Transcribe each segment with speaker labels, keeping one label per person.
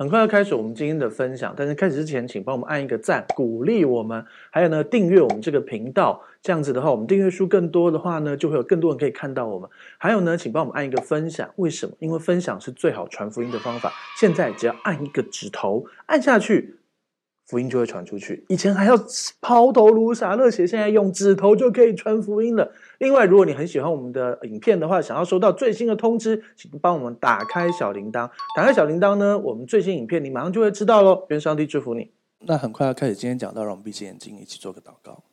Speaker 1: 很快要开始我们今天的分享，但是开始之前，请帮我们按一个赞，鼓励我们。还有呢，订阅我们这个频道，这样子的话，我们订阅数更多的话呢，就会有更多人可以看到我们。还有呢，请帮我们按一个分享，为什么？因为分享是最好传福音的方法。现在只要按一个指头，按下去。福音就会传出去。以前还要抛头颅洒热血，现在用指头就可以传福音了。另外，如果你很喜欢我们的影片的话，想要收到最新的通知，请帮我们打开小铃铛。打开小铃铛呢，我们最新影片你马上就会知道喽。愿上帝祝福你。那很快要开始今天讲到，让我们闭起眼睛，一起做个祷告。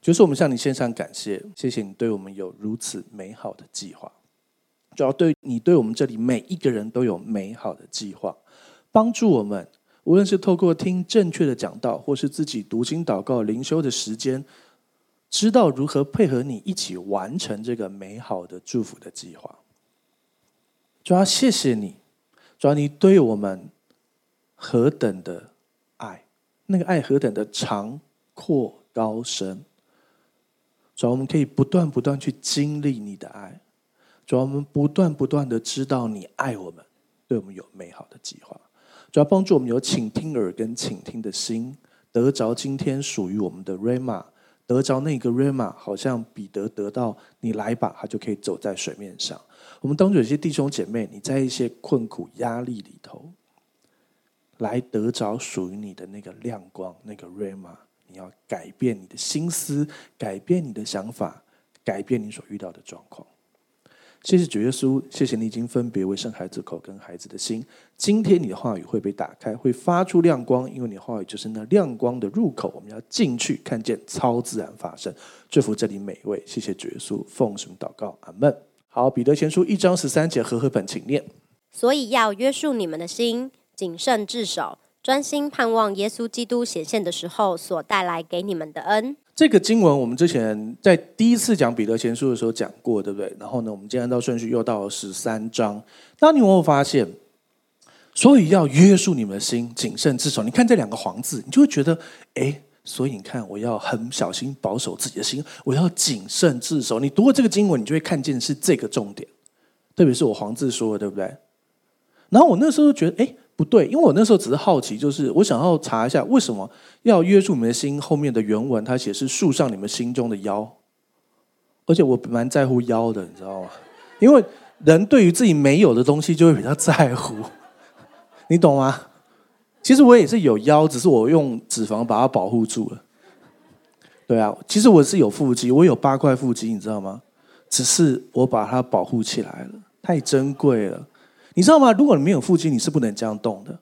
Speaker 1: 就是我们向你献上感谢，谢谢你对我们有如此美好的计划。主要对你对我们这里每一个人都有美好的计划，帮助我们。无论是透过听正确的讲道，或是自己读经祷告灵修的时间，知道如何配合你一起完成这个美好的祝福的计划。主要谢谢你，主要你对我们何等的爱，那个爱何等的长阔高深。主要我们可以不断不断去经历你的爱，主要我们不断不断的知道你爱我们，对我们有美好的计划。主要帮助我们有倾听耳跟倾听的心，得着今天属于我们的 rama，得着那个 rama，好像彼得得到你来吧，他就可以走在水面上。我们当中有些弟兄姐妹，你在一些困苦压力里头，来得着属于你的那个亮光，那个 rama，你要改变你的心思，改变你的想法，改变你所遇到的状况。谢谢主耶稣，谢谢你已经分别为生孩子口跟孩子的心。今天你的话语会被打开，会发出亮光，因为你的话语就是那亮光的入口。我们要进去看见超自然发生。祝福这里每一位，谢谢主耶稣，奉什么祷告？阿门。好，彼得前书一章十三节，和合本请念。
Speaker 2: 所以要约束你们的心，谨慎自守，专心盼望耶稣基督显现的时候所带来给你们的恩。
Speaker 1: 这个经文我们之前在第一次讲彼得前书的时候讲过，对不对？然后呢，我们今天按照顺序又到了十三章。当你有没有发现？所以要约束你们的心，谨慎自守。你看这两个黄字，你就会觉得，哎，所以你看，我要很小心保守自己的心，我要谨慎自守。你读过这个经文，你就会看见是这个重点，特别是我黄字说的，对不对？然后我那时候觉得，哎。不对，因为我那时候只是好奇，就是我想要查一下为什么要约束你们的心。后面的原文它写是束上你们心中的腰，而且我蛮在乎腰的，你知道吗？因为人对于自己没有的东西就会比较在乎，你懂吗？其实我也是有腰，只是我用脂肪把它保护住了。对啊，其实我是有腹肌，我有八块腹肌，你知道吗？只是我把它保护起来了，太珍贵了。你知道吗？如果你没有腹肌，你是不能这样动的。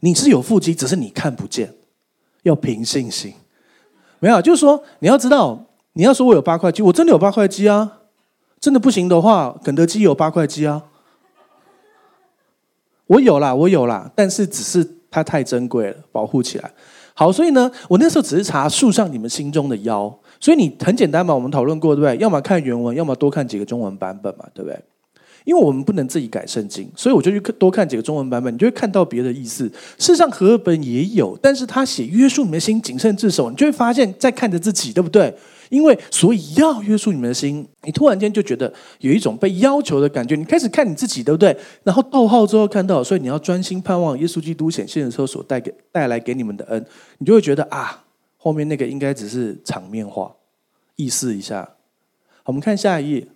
Speaker 1: 你是有腹肌，只是你看不见。要凭信心。没有，就是说你要知道，你要说我有八块肌，我真的有八块肌啊。真的不行的话，肯德基有八块肌啊。我有啦，我有啦，但是只是它太珍贵了，保护起来。好，所以呢，我那时候只是查树上你们心中的腰。所以你很简单嘛，我们讨论过对不对？要么看原文，要么多看几个中文版本嘛，对不对？因为我们不能自己改圣经，所以我就去多看几个中文版本，你就会看到别的意思。事实上，和合本也有，但是他写约束你们的心，谨慎自守，你就会发现，在看着自己，对不对？因为所以要约束你们的心，你突然间就觉得有一种被要求的感觉，你开始看你自己，对不对？然后逗号之后看到，所以你要专心盼望耶稣基督显现的时候所带给带来给你们的恩，你就会觉得啊，后面那个应该只是场面话，意思一下。我们看下一页。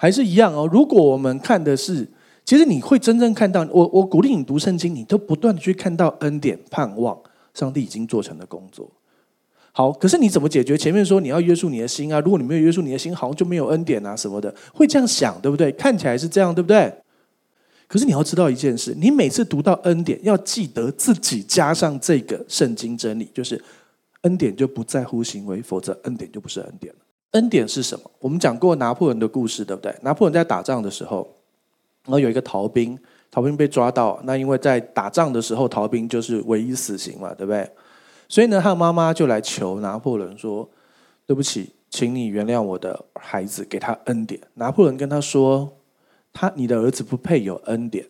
Speaker 1: 还是一样哦。如果我们看的是，其实你会真正看到我。我鼓励你读圣经，你都不断的去看到恩典、盼望，上帝已经做成的工作。好，可是你怎么解决前面说你要约束你的心啊？如果你没有约束你的心，好像就没有恩典啊什么的，会这样想，对不对？看起来是这样，对不对？可是你要知道一件事，你每次读到恩典，要记得自己加上这个圣经真理，就是恩典就不在乎行为，否则恩典就不是恩典了。恩典是什么？我们讲过拿破仑的故事，对不对？拿破仑在打仗的时候，然后有一个逃兵，逃兵被抓到。那因为在打仗的时候，逃兵就是唯一死刑嘛，对不对？所以呢，他妈妈就来求拿破仑说：“对不起，请你原谅我的孩子，给他恩典。”拿破仑跟他说：“他，你的儿子不配有恩典。”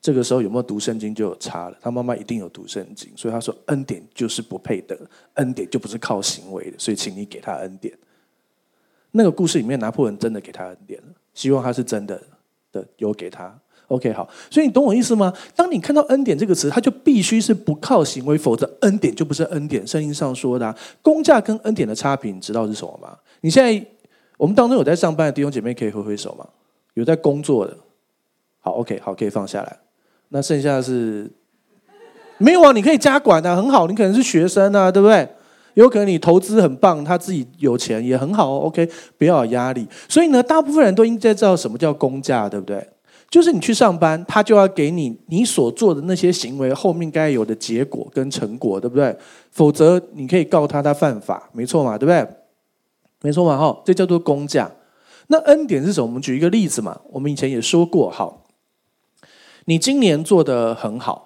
Speaker 1: 这个时候有没有读圣经就有差了。他妈妈一定有读圣经，所以他说：“恩典就是不配得，恩典就不是靠行为的，所以请你给他恩典。”那个故事里面，拿破仑真的给他恩典了，希望他是真的的有给他，OK，好，所以你懂我意思吗？当你看到恩典这个词，它就必须是不靠行为，否则恩典就不是恩典。圣经上说的、啊，工价跟恩典的差别，你知道是什么吗？你现在我们当中有在上班的弟兄姐妹可以挥挥手吗？有在工作的，好，OK，好，可以放下来。那剩下的是没有啊？你可以加管啊，很好。你可能是学生啊，对不对？有可能你投资很棒，他自己有钱也很好，OK，不要有压力。所以呢，大部分人都应该知道什么叫工价，对不对？就是你去上班，他就要给你你所做的那些行为后面该有的结果跟成果，对不对？否则你可以告他，他犯法，没错嘛，对不对？没错嘛，哈，这叫做工价。那恩典是什么？我们举一个例子嘛，我们以前也说过，好，你今年做得很好，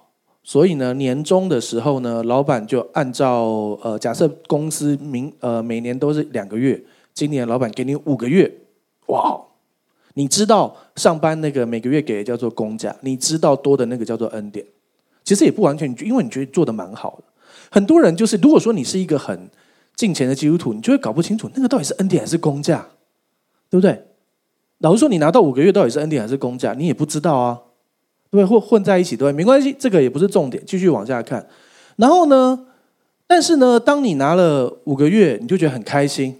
Speaker 1: 所以呢，年终的时候呢，老板就按照呃，假设公司明呃每年都是两个月，今年老板给你五个月，哇！你知道上班那个每个月给的叫做工价，你知道多的那个叫做恩典。其实也不完全，因为你觉得做的蛮好的。很多人就是，如果说你是一个很近前的基督徒，你就会搞不清楚那个到底是恩典还是工价，对不对？老实说，你拿到五个月到底是恩典还是工价，你也不知道啊，对不对？或混在一起，对，没关系，这个也不是重点，继续往下看。然后呢，但是呢，当你拿了五个月，你就觉得很开心。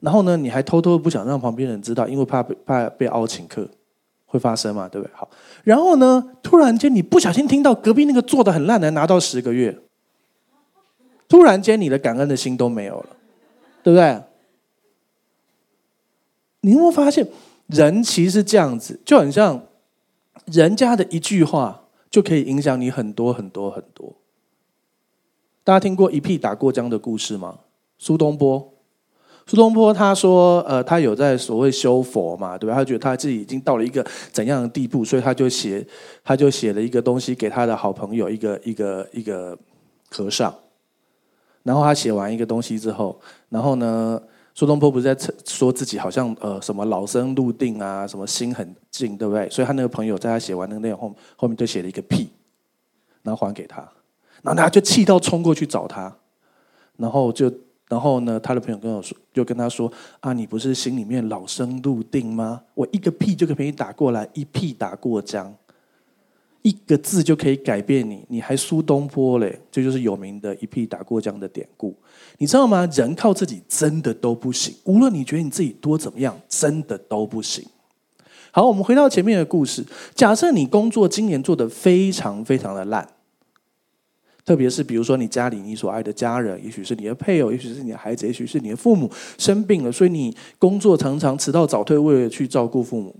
Speaker 1: 然后呢，你还偷偷不想让旁边人知道，因为怕被怕被凹请客，会发生嘛？对不对？好，然后呢，突然间你不小心听到隔壁那个做的很烂的人拿到十个月，突然间你的感恩的心都没有了，对不对？你有没有发现，人其实是这样子，就很像人家的一句话就可以影响你很多很多很多。大家听过一屁打过江的故事吗？苏东坡。苏东坡他说：“呃，他有在所谓修佛嘛，对吧？他觉得他自己已经到了一个怎样的地步，所以他就写，他就写了一个东西给他的好朋友，一个一个一个和尚。然后他写完一个东西之后，然后呢，苏东坡不是在说自己好像呃什么老僧入定啊，什么心很静，对不对？所以他那个朋友在他写完那个内容后，后面就写了一个屁，然后还给他，然后他就气到冲过去找他，然后就。”然后呢，他的朋友跟我说，就跟他说：“啊，你不是心里面老僧入定吗？我一个屁就可以给你打过来，一屁打过江，一个字就可以改变你，你还苏东坡嘞？这就是有名的一屁打过江的典故，你知道吗？人靠自己真的都不行，无论你觉得你自己多怎么样，真的都不行。好，我们回到前面的故事，假设你工作今年做得非常非常的烂。”特别是比如说你家里你所爱的家人，也许是你的配偶，也许是你的孩子，也许是你的父母生病了，所以你工作常常迟到早退，为了去照顾父母，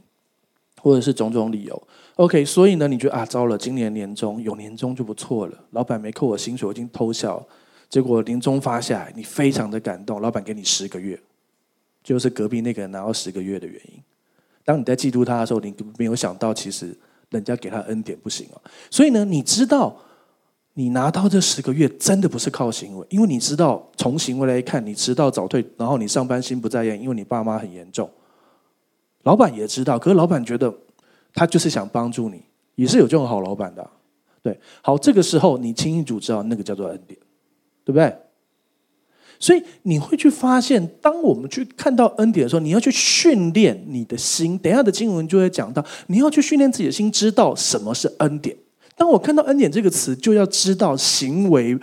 Speaker 1: 或者是种种理由。OK，所以呢，你觉得啊，糟了，今年年终有年终就不错了，老板没扣我薪水，我已经偷笑。结果年终发下来，你非常的感动，老板给你十个月，就是隔壁那个人拿到十个月的原因。当你在嫉妒他的时候，你没有想到，其实人家给他恩典不行哦。所以呢，你知道。你拿到这十个月真的不是靠行为，因为你知道从行为来看，你迟到早退，然后你上班心不在焉，因为你爸妈很严重。老板也知道，可是老板觉得他就是想帮助你，也是有这种好老板的。对，好，这个时候你清楚知道那个叫做恩典，对不对？所以你会去发现，当我们去看到恩典的时候，你要去训练你的心。等下的经文就会讲到，你要去训练自己的心，知道什么是恩典。当我看到“恩典”这个词，就要知道行为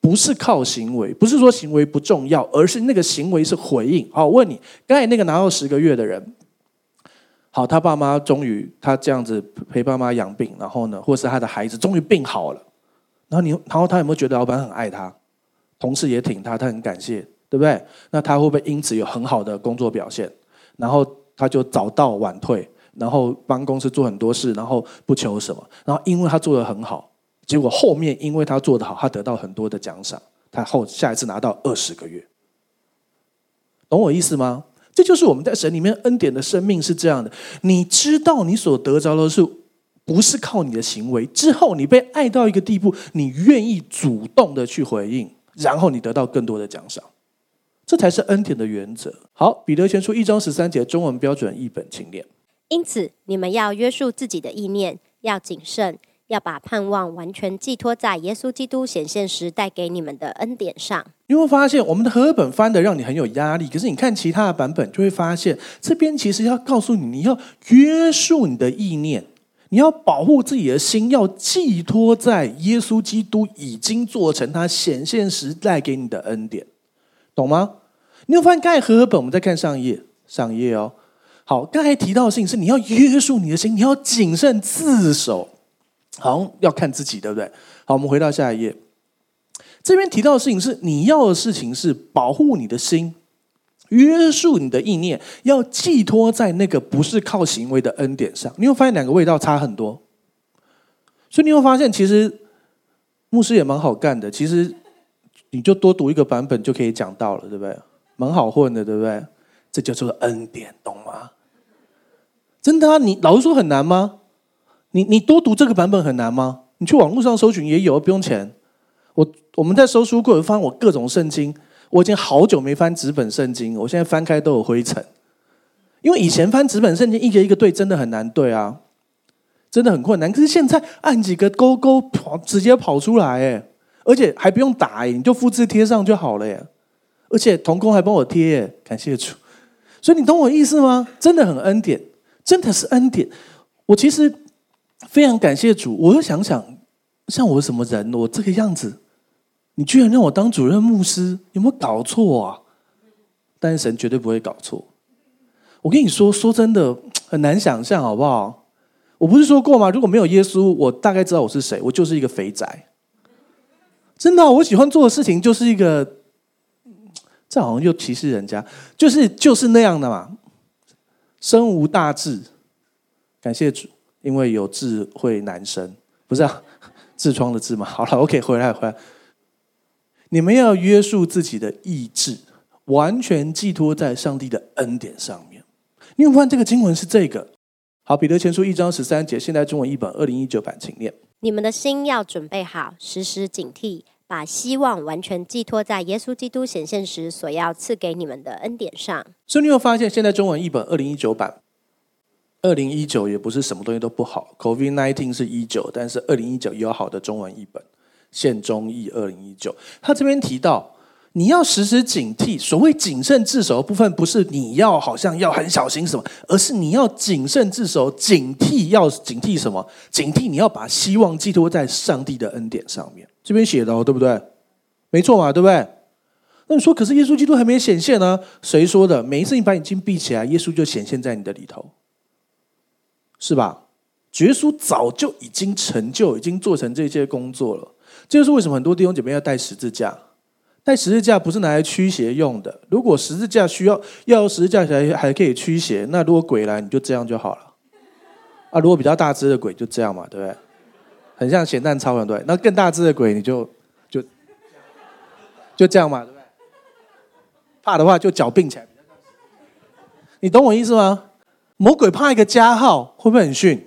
Speaker 1: 不是靠行为，不是说行为不重要，而是那个行为是回应。好，问你，刚才那个拿到十个月的人，好，他爸妈终于他这样子陪爸妈养病，然后呢，或是他的孩子终于病好了，然后你，然后他有没有觉得老板很爱他，同事也挺他，他很感谢，对不对？那他会不会因此有很好的工作表现？然后他就早到晚退。然后帮公司做很多事，然后不求什么，然后因为他做的很好，结果后面因为他做的好，他得到很多的奖赏，他后下一次拿到二十个月，懂我意思吗？这就是我们在神里面恩典的生命是这样的，你知道你所得着的是不是靠你的行为，之后你被爱到一个地步，你愿意主动的去回应，然后你得到更多的奖赏，这才是恩典的原则。好，彼得前书一章十三节中文标准译本，请念。
Speaker 2: 因此，你们要约束自己的意念，要谨慎，要把盼望完全寄托在耶稣基督显现时带给你们的恩典上。
Speaker 1: 你会发现，我们的和合本翻的让你很有压力，可是你看其他的版本，就会发现这边其实要告诉你，你要约束你的意念，你要保护自己的心，要寄托在耶稣基督已经做成他显现时带给你的恩典，懂吗？你有发现刚才和本，我们再看上一页，上一页哦。好，刚才提到的事情是你要约束你的心，你要谨慎自守，好，要看自己，对不对？好，我们回到下一页，这边提到的事情是你要的事情是保护你的心。约束你的意念，要寄托在那个不是靠行为的恩典上。你会发现两个味道差很多，所以你会发现，其实牧师也蛮好干的。其实你就多读一个版本就可以讲到了，对不对？蛮好混的，对不对？这叫做恩典，懂吗？真的啊，你老实说很难吗？你你多读这个版本很难吗？你去网络上搜寻也有，不用钱。我我们在搜书柜翻我各种圣经。我已经好久没翻纸本圣经，我现在翻开都有灰尘。因为以前翻纸本圣经一个一个对，真的很难对啊，真的很困难。可是现在按几个勾勾跑，直接跑出来哎，而且还不用打哎，你就复制贴上就好了耶。而且童工还帮我贴耶，感谢主。所以你懂我意思吗？真的很恩典，真的是恩典。我其实非常感谢主。我又想想，像我什么人，我这个样子。你居然让我当主任牧师，有没有搞错啊？但是神绝对不会搞错。我跟你说，说真的很难想象，好不好？我不是说过吗？如果没有耶稣，我大概知道我是谁，我就是一个肥宅。真的，我喜欢做的事情就是一个，这好像又歧视人家，就是就是那样的嘛。身无大志，感谢主，因为有智慧男生，不是啊，痔疮的痔嘛。好了，OK，回来回来。你们要约束自己的意志，完全寄托在上帝的恩典上面。你有没有发现这个经文是这个？好，彼得前书一章十三节，现代中文译本二零一九版，请念：
Speaker 2: 你们的心要准备好，时时警惕，把希望完全寄托在耶稣基督显现时所要赐给你们的恩典上。
Speaker 1: 所以你有发现，现代中文译本二零一九版，二零一九也不是什么东西都不好，COVID nineteen 是一九，但是二零一九有好的中文译本。现中译二零一九，他这边提到，你要时时警惕。所谓谨慎自守的部分，不是你要好像要很小心什么，而是你要谨慎自守，警惕要警惕什么？警惕你要把希望寄托在上帝的恩典上面。这边写的哦，对不对？没错嘛，对不对？那你说，可是耶稣基督还没显现呢？谁说的？每一次你把眼睛闭起来，耶稣就显现在你的里头，是吧？耶稣早就已经成就，已经做成这些工作了。这就是为什么很多弟兄姐妹要带十字架。带十字架不是拿来驱邪用的。如果十字架需要要十字架才还可以驱邪，那如果鬼来你就这样就好了。啊，如果比较大只的鬼就这样嘛，对不对？很像咸蛋超人，对。那更大只的鬼你就就就这样嘛，对不对？怕的话就脚并起来。你懂我意思吗？魔鬼怕一个加号，会不会很逊？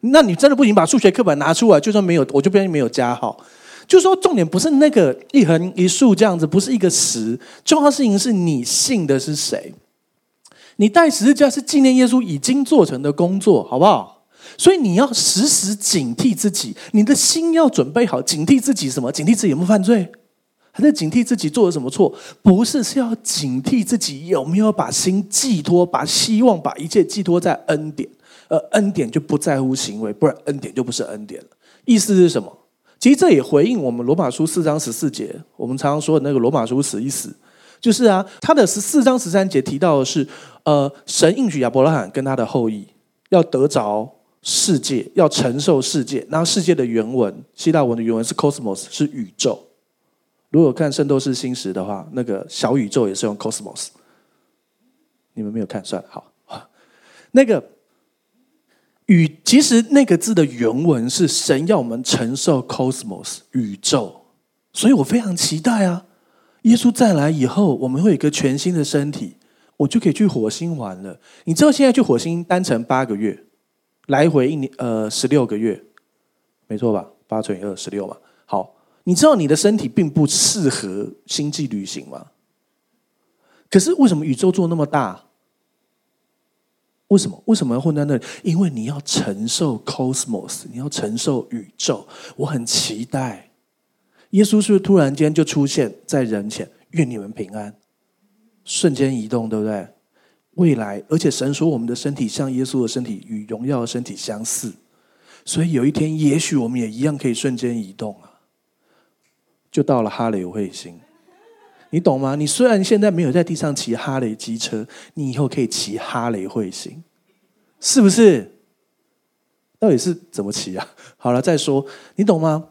Speaker 1: 那你真的不行，把数学课本拿出来，就算没有，我就不愿意没有加号。就说重点不是那个一横一竖这样子，不是一个十，重要事情是你信的是谁。你带十字架是纪念耶稣已经做成的工作，好不好？所以你要时时警惕自己，你的心要准备好，警惕自己什么？警惕自己有没有犯罪，还在警惕自己做了什么错？不是，是要警惕自己有没有把心寄托，把希望，把一切寄托在恩典。而恩典就不在乎行为，不然恩典就不是恩典了。意思是什么？其实这也回应我们罗马书四章十四节，我们常常说的那个罗马书死一死，就是啊，他的十四章十三节提到的是，呃，神应许亚伯拉罕跟他的后裔要得着世界，要承受世界。那世界的原文，希腊文的原文是 cosmos，是宇宙。如果看圣斗士星矢的话，那个小宇宙也是用 cosmos。你们没有看，算了，好，那个。宇其实那个字的原文是神要我们承受 cosmos 宇宙，所以我非常期待啊！耶稣再来以后，我们会有一个全新的身体，我就可以去火星玩了。你知道现在去火星单程八个月，来回一年呃十六个月，没错吧？八乘以二十六嘛。你知道你的身体并不适合星际旅行吗？可是为什么宇宙做那么大？为什么？为什么要混在那里？因为你要承受 cosmos，你要承受宇宙。我很期待，耶稣是不是突然间就出现在人前？愿你们平安，瞬间移动，对不对？未来，而且神说我们的身体像耶稣的身体与荣耀的身体相似，所以有一天，也许我们也一样可以瞬间移动啊，就到了哈雷彗星。你懂吗？你虽然现在没有在地上骑哈雷机车，你以后可以骑哈雷彗星，是不是？到底是怎么骑啊？好了，再说，你懂吗？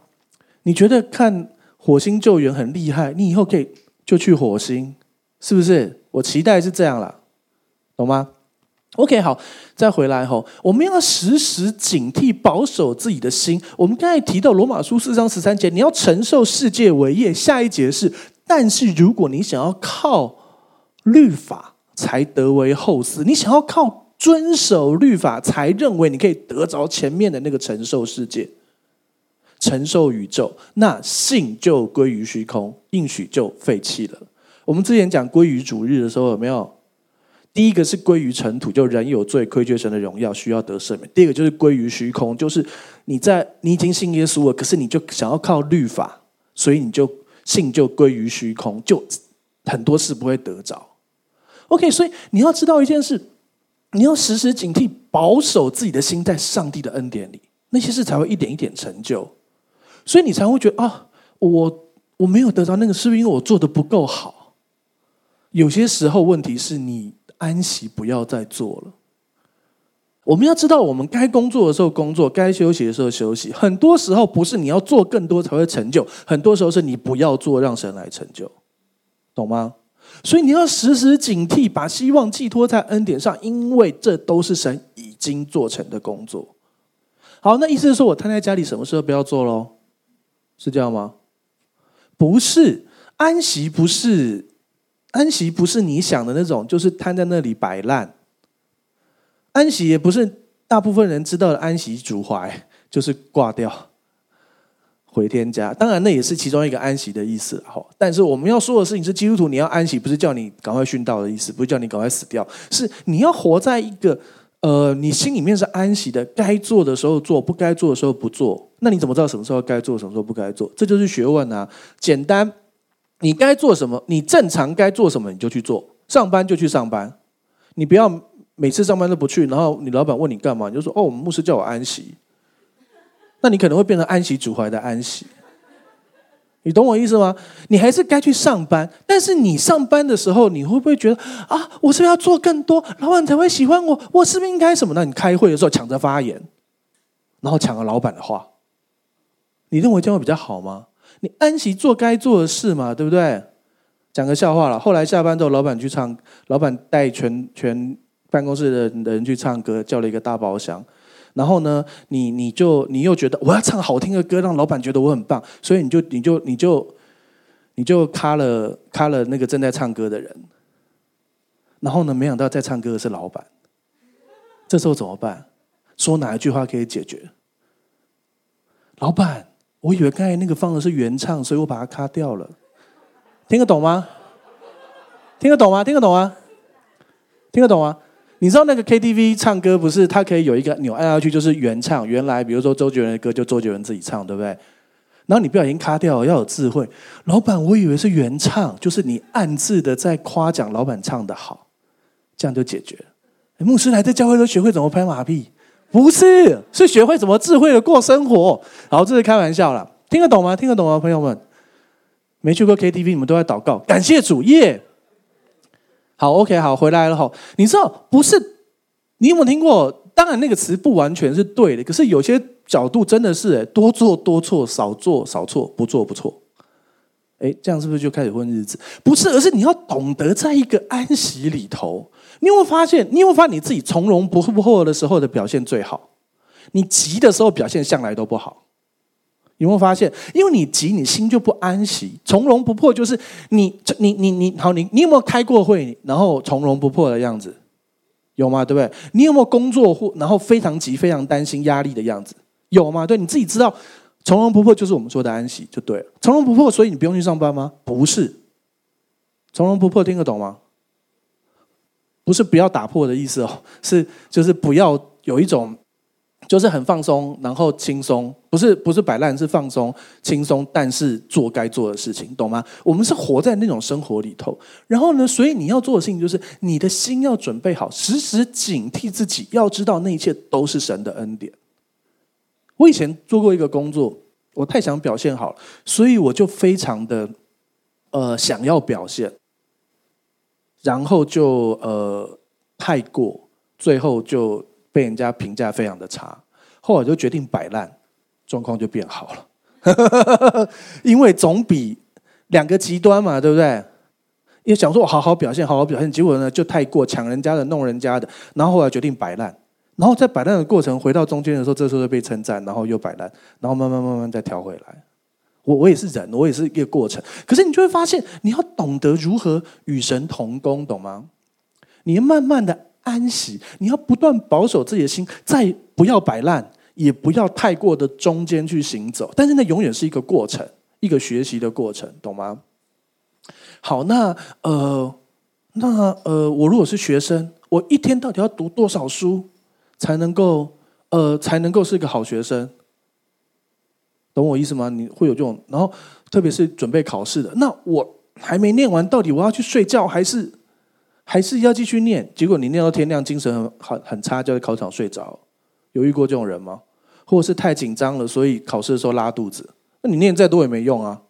Speaker 1: 你觉得看火星救援很厉害，你以后可以就去火星，是不是？我期待是这样啦，懂吗？OK，好，再回来吼，我们要时时警惕，保守自己的心。我们刚才提到罗马书四章十三节，你要承受世界为业。下一节是。但是，如果你想要靠律法才得为后嗣，你想要靠遵守律法才认为你可以得着前面的那个承受世界、承受宇宙，那信就归于虚空，应许就废弃了。我们之前讲归于主日的时候，有没有？第一个是归于尘土，就人有罪，亏缺神的荣耀，需要得赦免。第二个就是归于虚空，就是你在你已经信耶稣了，可是你就想要靠律法，所以你就。信就归于虚空，就很多事不会得着。OK，所以你要知道一件事，你要时时警惕，保守自己的心在上帝的恩典里，那些事才会一点一点成就。所以你才会觉得啊，我我没有得到那个，是不是因为我做的不够好？有些时候问题是你安息不要再做了。我们要知道，我们该工作的时候工作，该休息的时候休息。很多时候不是你要做更多才会成就，很多时候是你不要做，让神来成就，懂吗？所以你要时时警惕，把希望寄托在恩典上，因为这都是神已经做成的工作。好，那意思是说我瘫在家里，什么时候不要做喽？是这样吗？不是，安息不是，安息不是你想的那种，就是瘫在那里摆烂。安息也不是大部分人知道的安息主怀，就是挂掉，回天家。当然，那也是其中一个安息的意思。好，但是我们要说的事情是，基督徒你要安息，不是叫你赶快殉道的意思，不是叫你赶快死掉，是你要活在一个呃，你心里面是安息的，该做的时候做，不该做的时候不做。那你怎么知道什么时候该做，什么时候不该做？这就是学问啊。简单，你该做什么，你正常该做什么，你就去做。上班就去上班，你不要。每次上班都不去，然后你老板问你干嘛，你就说：“哦，我们牧师叫我安息。”那你可能会变成安息主怀的安息。你懂我意思吗？你还是该去上班，但是你上班的时候，你会不会觉得啊，我是不是要做更多，老板才会喜欢我？我是不是应该什么？那你开会的时候抢着发言，然后抢了老板的话，你认为这样会比较好吗？你安息做该做的事嘛，对不对？讲个笑话了。后来下班之后，老板去唱，老板带全全。办公室的人去唱歌，叫了一个大包厢，然后呢，你你就你又觉得我要唱好听的歌，让老板觉得我很棒，所以你就你就你就你就卡了卡了那个正在唱歌的人，然后呢，没想到在唱歌的是老板，这时候怎么办？说哪一句话可以解决？老板，我以为刚才那个放的是原唱，所以我把它卡掉了，听得懂吗？听得懂吗？听得懂吗？听得懂吗？你知道那个 KTV 唱歌不是？它可以有一个钮按下去就是原唱，原来比如说周杰伦的歌就周杰伦自己唱，对不对？然后你不小心卡掉了，要有智慧。老板，我以为是原唱，就是你暗自的在夸奖老板唱得好，这样就解决了。牧师来这教会都学会怎么拍马屁，不是，是学会怎么智慧的过生活。好，这是开玩笑啦，听得懂吗？听得懂吗，朋友们？没去过 KTV，你们都在祷告，感谢主耶。好，OK，好，回来了哈。你知道不是？你有没有听过？当然，那个词不完全是对的，可是有些角度真的是，多做多错，少做少错，不做不错。哎，这样是不是就开始混日子？不是，而是你要懂得在一个安息里头。你有没有发现？你有没有发现你自己从容不迫的时候的表现最好？你急的时候表现向来都不好。有没有发现？因为你急，你心就不安息。从容不迫就是你，你，你，你，好，你，你有没有开过会，然后从容不迫的样子？有吗？对不对？你有没有工作或然后非常急、非常担心、压力的样子？有吗？对，你自己知道，从容不迫就是我们说的安息，就对了。从容不迫，所以你不用去上班吗？不是。从容不迫听得懂吗？不是不要打破的意思哦，是就是不要有一种。就是很放松，然后轻松，不是不是摆烂，是放松轻松，但是做该做的事情，懂吗？我们是活在那种生活里头，然后呢，所以你要做的事情就是你的心要准备好，时时警惕自己，要知道那一切都是神的恩典。我以前做过一个工作，我太想表现好了，所以我就非常的呃想要表现，然后就呃太过，最后就。被人家评价非常的差，后来就决定摆烂，状况就变好了。因为总比两个极端嘛，对不对？也想说我好好表现，好好表现，结果呢就太过抢人家的，弄人家的，然后后来决定摆烂，然后在摆烂的过程回到中间的时候，这时候就被称赞，然后又摆烂，然后慢慢慢慢再调回来。我我也是人，我也是一个过程。可是你就会发现，你要懂得如何与神同工，懂吗？你要慢慢的。安息，你要不断保守自己的心，再不要摆烂，也不要太过的中间去行走。但是那永远是一个过程，一个学习的过程，懂吗？好，那呃，那呃，我如果是学生，我一天到底要读多少书才能够呃才能够是一个好学生？懂我意思吗？你会有这种，然后特别是准备考试的，那我还没念完，到底我要去睡觉还是？还是要继续念，结果你念到天亮，精神很很很差，就在考场睡着。有遇过这种人吗？或者是太紧张了，所以考试的时候拉肚子？那你念再多也没用啊，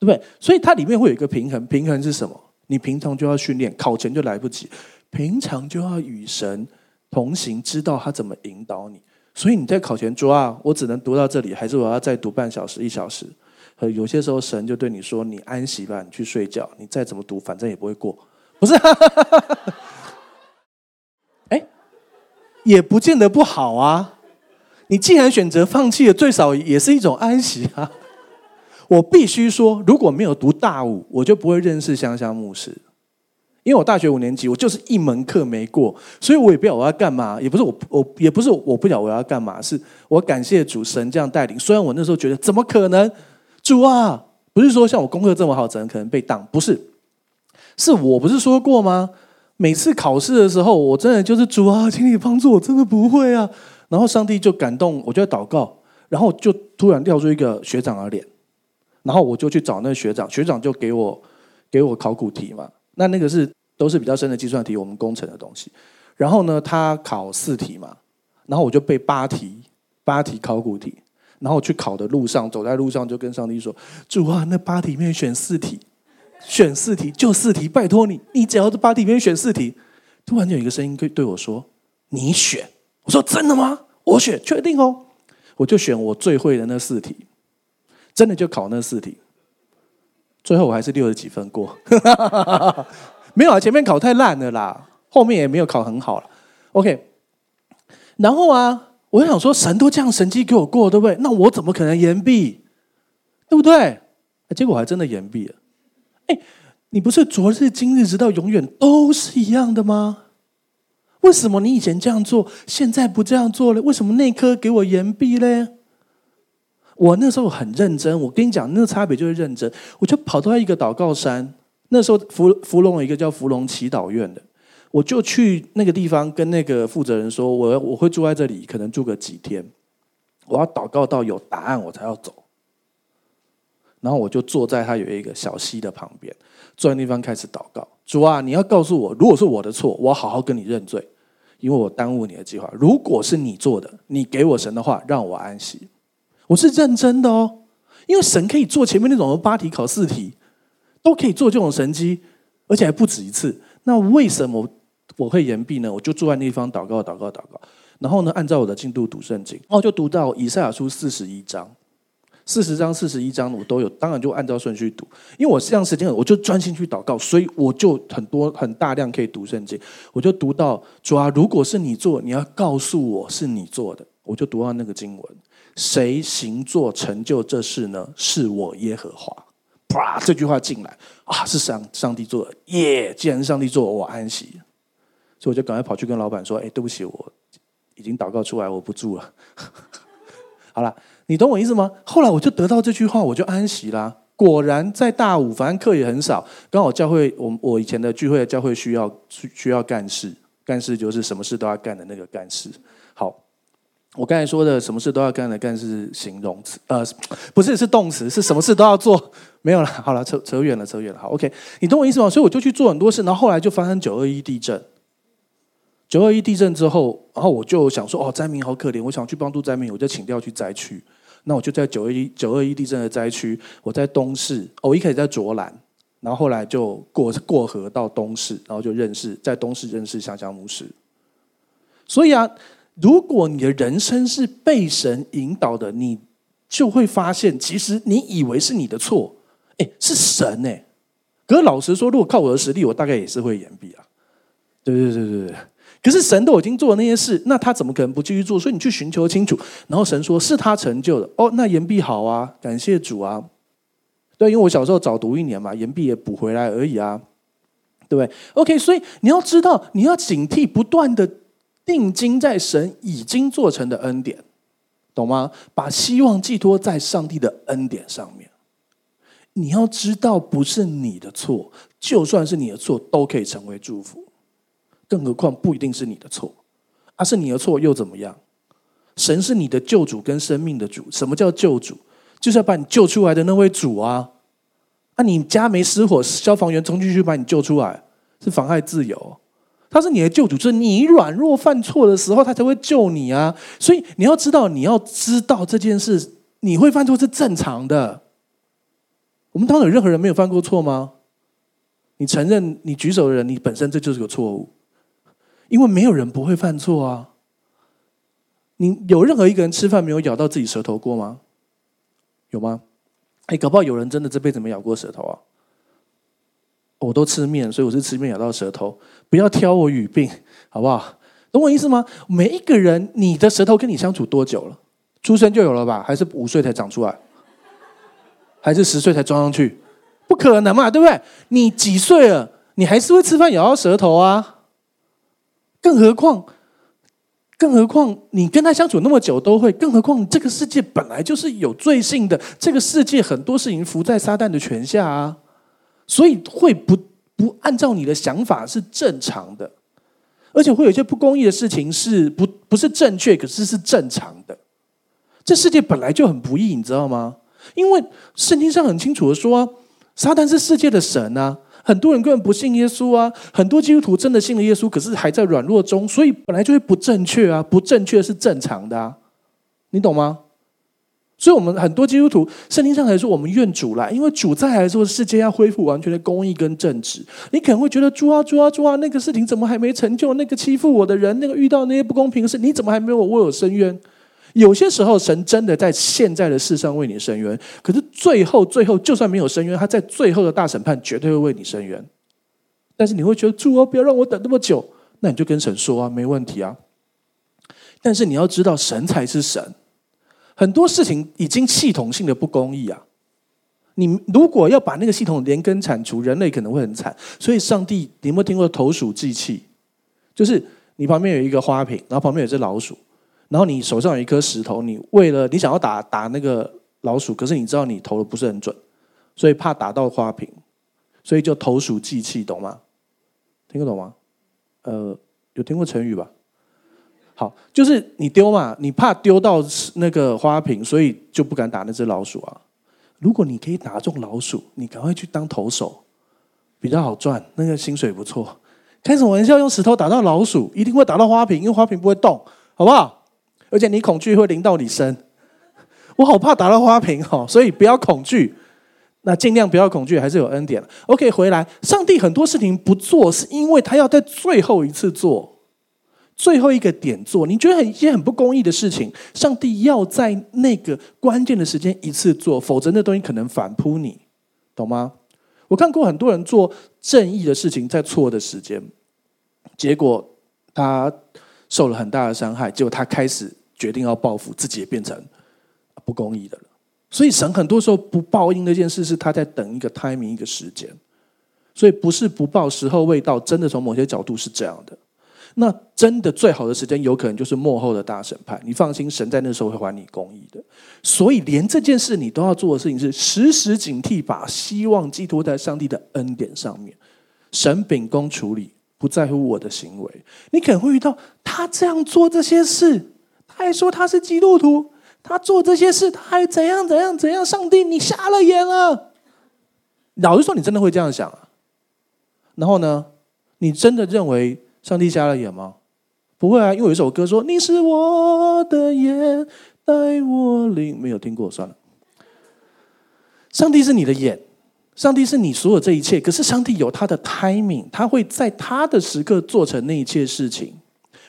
Speaker 1: 对不对？所以它里面会有一个平衡，平衡是什么？你平常就要训练，考前就来不及。平常就要与神同行，知道他怎么引导你。所以你在考前说啊，我只能读到这里，还是我要再读半小时、一小时？有些时候神就对你说：“你安息吧，你去睡觉，你再怎么读，反正也不会过。”不是，哎，也不见得不好啊。你既然选择放弃了，最少也是一种安息啊。我必须说，如果没有读大五，我就不会认识香香牧师。因为我大学五年级，我就是一门课没过，所以我也不知道我要干嘛。也不是我，我也不是我不晓我要干嘛，是我感谢主神这样带领。虽然我那时候觉得怎么可能，主啊，不是说像我功课这么好，怎么可能被挡？不是。是我不是说过吗？每次考试的时候，我真的就是主啊，请你帮助我，真的不会啊。然后上帝就感动，我就在祷告，然后就突然掉出一个学长的脸，然后我就去找那个学长，学长就给我给我考古题嘛。那那个是都是比较深的计算题，我们工程的东西。然后呢，他考四题嘛，然后我就背八题，八题考古题。然后去考的路上，走在路上就跟上帝说：“主啊，那八题里面选四题。”选四题就四题，拜托你，你只要这八题里面选四题。突然有一个声音对对我说：“你选。”我说：“真的吗？我选，确定哦。”我就选我最会的那四题，真的就考那四题。最后我还是六十几分过，没有啊，前面考太烂了啦，后面也没有考很好了。OK，然后啊，我想说，神都这样神迹给我过，对不对？那我怎么可能延毕？对不对？结果还真的延毕了。哎，你不是昨日今日直到永远都是一样的吗？为什么你以前这样做，现在不这样做了？为什么那科给我延毕呢？我那时候很认真，我跟你讲，那个差别就是认真。我就跑到一个祷告山，那时候福福隆有一个叫福隆祈祷院的，我就去那个地方跟那个负责人说，我我会住在这里，可能住个几天，我要祷告到有答案，我才要走。然后我就坐在他有一个小溪的旁边，坐在那地方开始祷告。主啊，你要告诉我，如果是我的错，我要好好跟你认罪，因为我耽误你的计划。如果是你做的，你给我神的话，让我安息。我是认真的哦，因为神可以做前面那种八题考四题，都可以做这种神迹，而且还不止一次。那为什么我会延毕呢？我就坐在那地方祷告，祷告，祷告。然后呢，按照我的进度读圣经，哦就读到以赛亚书四十一章。四十章、四十一章我都有，当然就按照顺序读，因为我这样时间，我就专心去祷告，所以我就很多很大量可以读圣经。我就读到主啊，如果是你做，你要告诉我是你做的，我就读到那个经文，谁行作成就这事呢？是我耶和华。啪，这句话进来啊，是上上帝做的耶！既然上帝做，我安息，所以我就赶快跑去跟老板说：“哎，对不起，我已经祷告出来，我不住了。”好了。你懂我意思吗？后来我就得到这句话，我就安息啦。果然在大五，反正课也很少。刚好教会，我我以前的聚会的教会需要需需要干事，干事就是什么事都要干的那个干事。好，我刚才说的什么事都要干的干是形容词，呃，不是是动词，是什么事都要做。没有了，好了，扯扯远了，扯远了。好，OK，你懂我意思吗？所以我就去做很多事，然后后来就发生九二一地震。九二一地震之后，然后我就想说，哦，灾民好可怜，我想去帮助灾民，我就请调去灾区。那我就在九二一九二一地震的灾区，我在东势，哦，我一开始在卓兰，然后后来就过过河到东势，然后就认识在东势认识香香牧师。所以啊。如果你的人生是被神引导的，你就会发现，其实你以为是你的错，哎，是神哎。可是老实说，如果靠我的实力，我大概也是会延毕啊。对对对对对。可是神都已经做了那些事，那他怎么可能不继续做？所以你去寻求清楚。然后神说是他成就的，哦，那延毕好啊，感谢主啊。对，因为我小时候早读一年嘛，延毕也补回来而已啊，对不对？OK，所以你要知道，你要警惕不断的。定睛在神已经做成的恩典，懂吗？把希望寄托在上帝的恩典上面。你要知道，不是你的错，就算是你的错，都可以成为祝福。更何况不一定是你的错，而、是你的错又怎么样？神是你的救主跟生命的主。什么叫救主？就是要把你救出来的那位主啊！啊、你家没失火，消防员冲进去把你救出来，是妨害自由。他是你的救主，就是你软弱犯错的时候，他才会救你啊！所以你要知道，你要知道这件事，你会犯错是正常的。我们当中有任何人没有犯过错吗？你承认你举手的人，你本身这就是个错误，因为没有人不会犯错啊。你有任何一个人吃饭没有咬到自己舌头过吗？有吗？哎，搞不好有人真的这辈子没咬过舌头啊。我都吃面，所以我是吃面咬到舌头。不要挑我语病，好不好？懂我意思吗？每一个人，你的舌头跟你相处多久了？出生就有了吧？还是五岁才长出来？还是十岁才装上去？不可能嘛，对不对？你几岁了？你还是会吃饭咬到舌头啊？更何况，更何况你跟他相处那么久都会。更何况这个世界本来就是有罪性的，这个世界很多事情伏在撒旦的权下啊。所以会不不按照你的想法是正常的，而且会有一些不公义的事情是不不是正确，可是是正常的。这世界本来就很不义，你知道吗？因为圣经上很清楚的说啊，撒旦是世界的神啊，很多人根本不信耶稣啊，很多基督徒真的信了耶稣，可是还在软弱中，所以本来就会不正确啊，不正确是正常的啊，你懂吗？所以，我们很多基督徒，圣经上来说，我们愿主来，因为主再来的时候，世界要恢复完全的公义跟正直。你可能会觉得，主啊，主啊，主啊，那个事情怎么还没成就？那个欺负我的人，那个遇到那些不公平的事，你怎么还没有为我伸冤？有些时候，神真的在现在的世上为你伸冤，可是最后，最后就算没有伸冤，他在最后的大审判绝对会为你伸冤。但是你会觉得，主啊，不要让我等那么久，那你就跟神说啊，没问题啊。但是你要知道，神才是神。很多事情已经系统性的不公义啊！你如果要把那个系统连根铲除，人类可能会很惨。所以，上帝，你有没有听过投鼠忌器？就是你旁边有一个花瓶，然后旁边有只老鼠，然后你手上有一颗石头，你为了你想要打打那个老鼠，可是你知道你投的不是很准，所以怕打到花瓶，所以就投鼠忌器，懂吗？听得懂吗？呃，有听过成语吧？好，就是你丢嘛，你怕丢到那个花瓶，所以就不敢打那只老鼠啊。如果你可以打中老鼠，你赶快去当投手，比较好赚，那个薪水不错。开什么玩笑？用石头打到老鼠，一定会打到花瓶，因为花瓶不会动，好不好？而且你恐惧会淋到你身，我好怕打到花瓶哦，所以不要恐惧，那尽量不要恐惧，还是有恩典。OK，回来，上帝很多事情不做，是因为他要在最后一次做。最后一个点做，你觉得很一件很不公义的事情，上帝要在那个关键的时间一次做，否则那东西可能反扑你，懂吗？我看过很多人做正义的事情，在错的时间，结果他受了很大的伤害，结果他开始决定要报复，自己也变成不公义的了。所以神很多时候不报应那件事，是他在等一个 timing 一个时间，所以不是不报，时候未到，真的从某些角度是这样的。那真的最好的时间，有可能就是幕后的大审判。你放心，神在那时候会还你公义的。所以，连这件事你都要做的事情是时时警惕，把希望寄托在上帝的恩典上面。神秉公处理，不在乎我的行为。你可能会遇到他这样做这些事，他还说他是基督徒，他做这些事，他还怎样怎样怎样？上帝，你瞎了眼了！老实说，你真的会这样想啊？然后呢，你真的认为上帝瞎了眼吗？不会啊，因为有一首歌说：“你是我的眼，带我领。”没有听过，算了。上帝是你的眼，上帝是你所有这一切。可是上帝有他的 timing，他会在他的时刻做成那一切事情。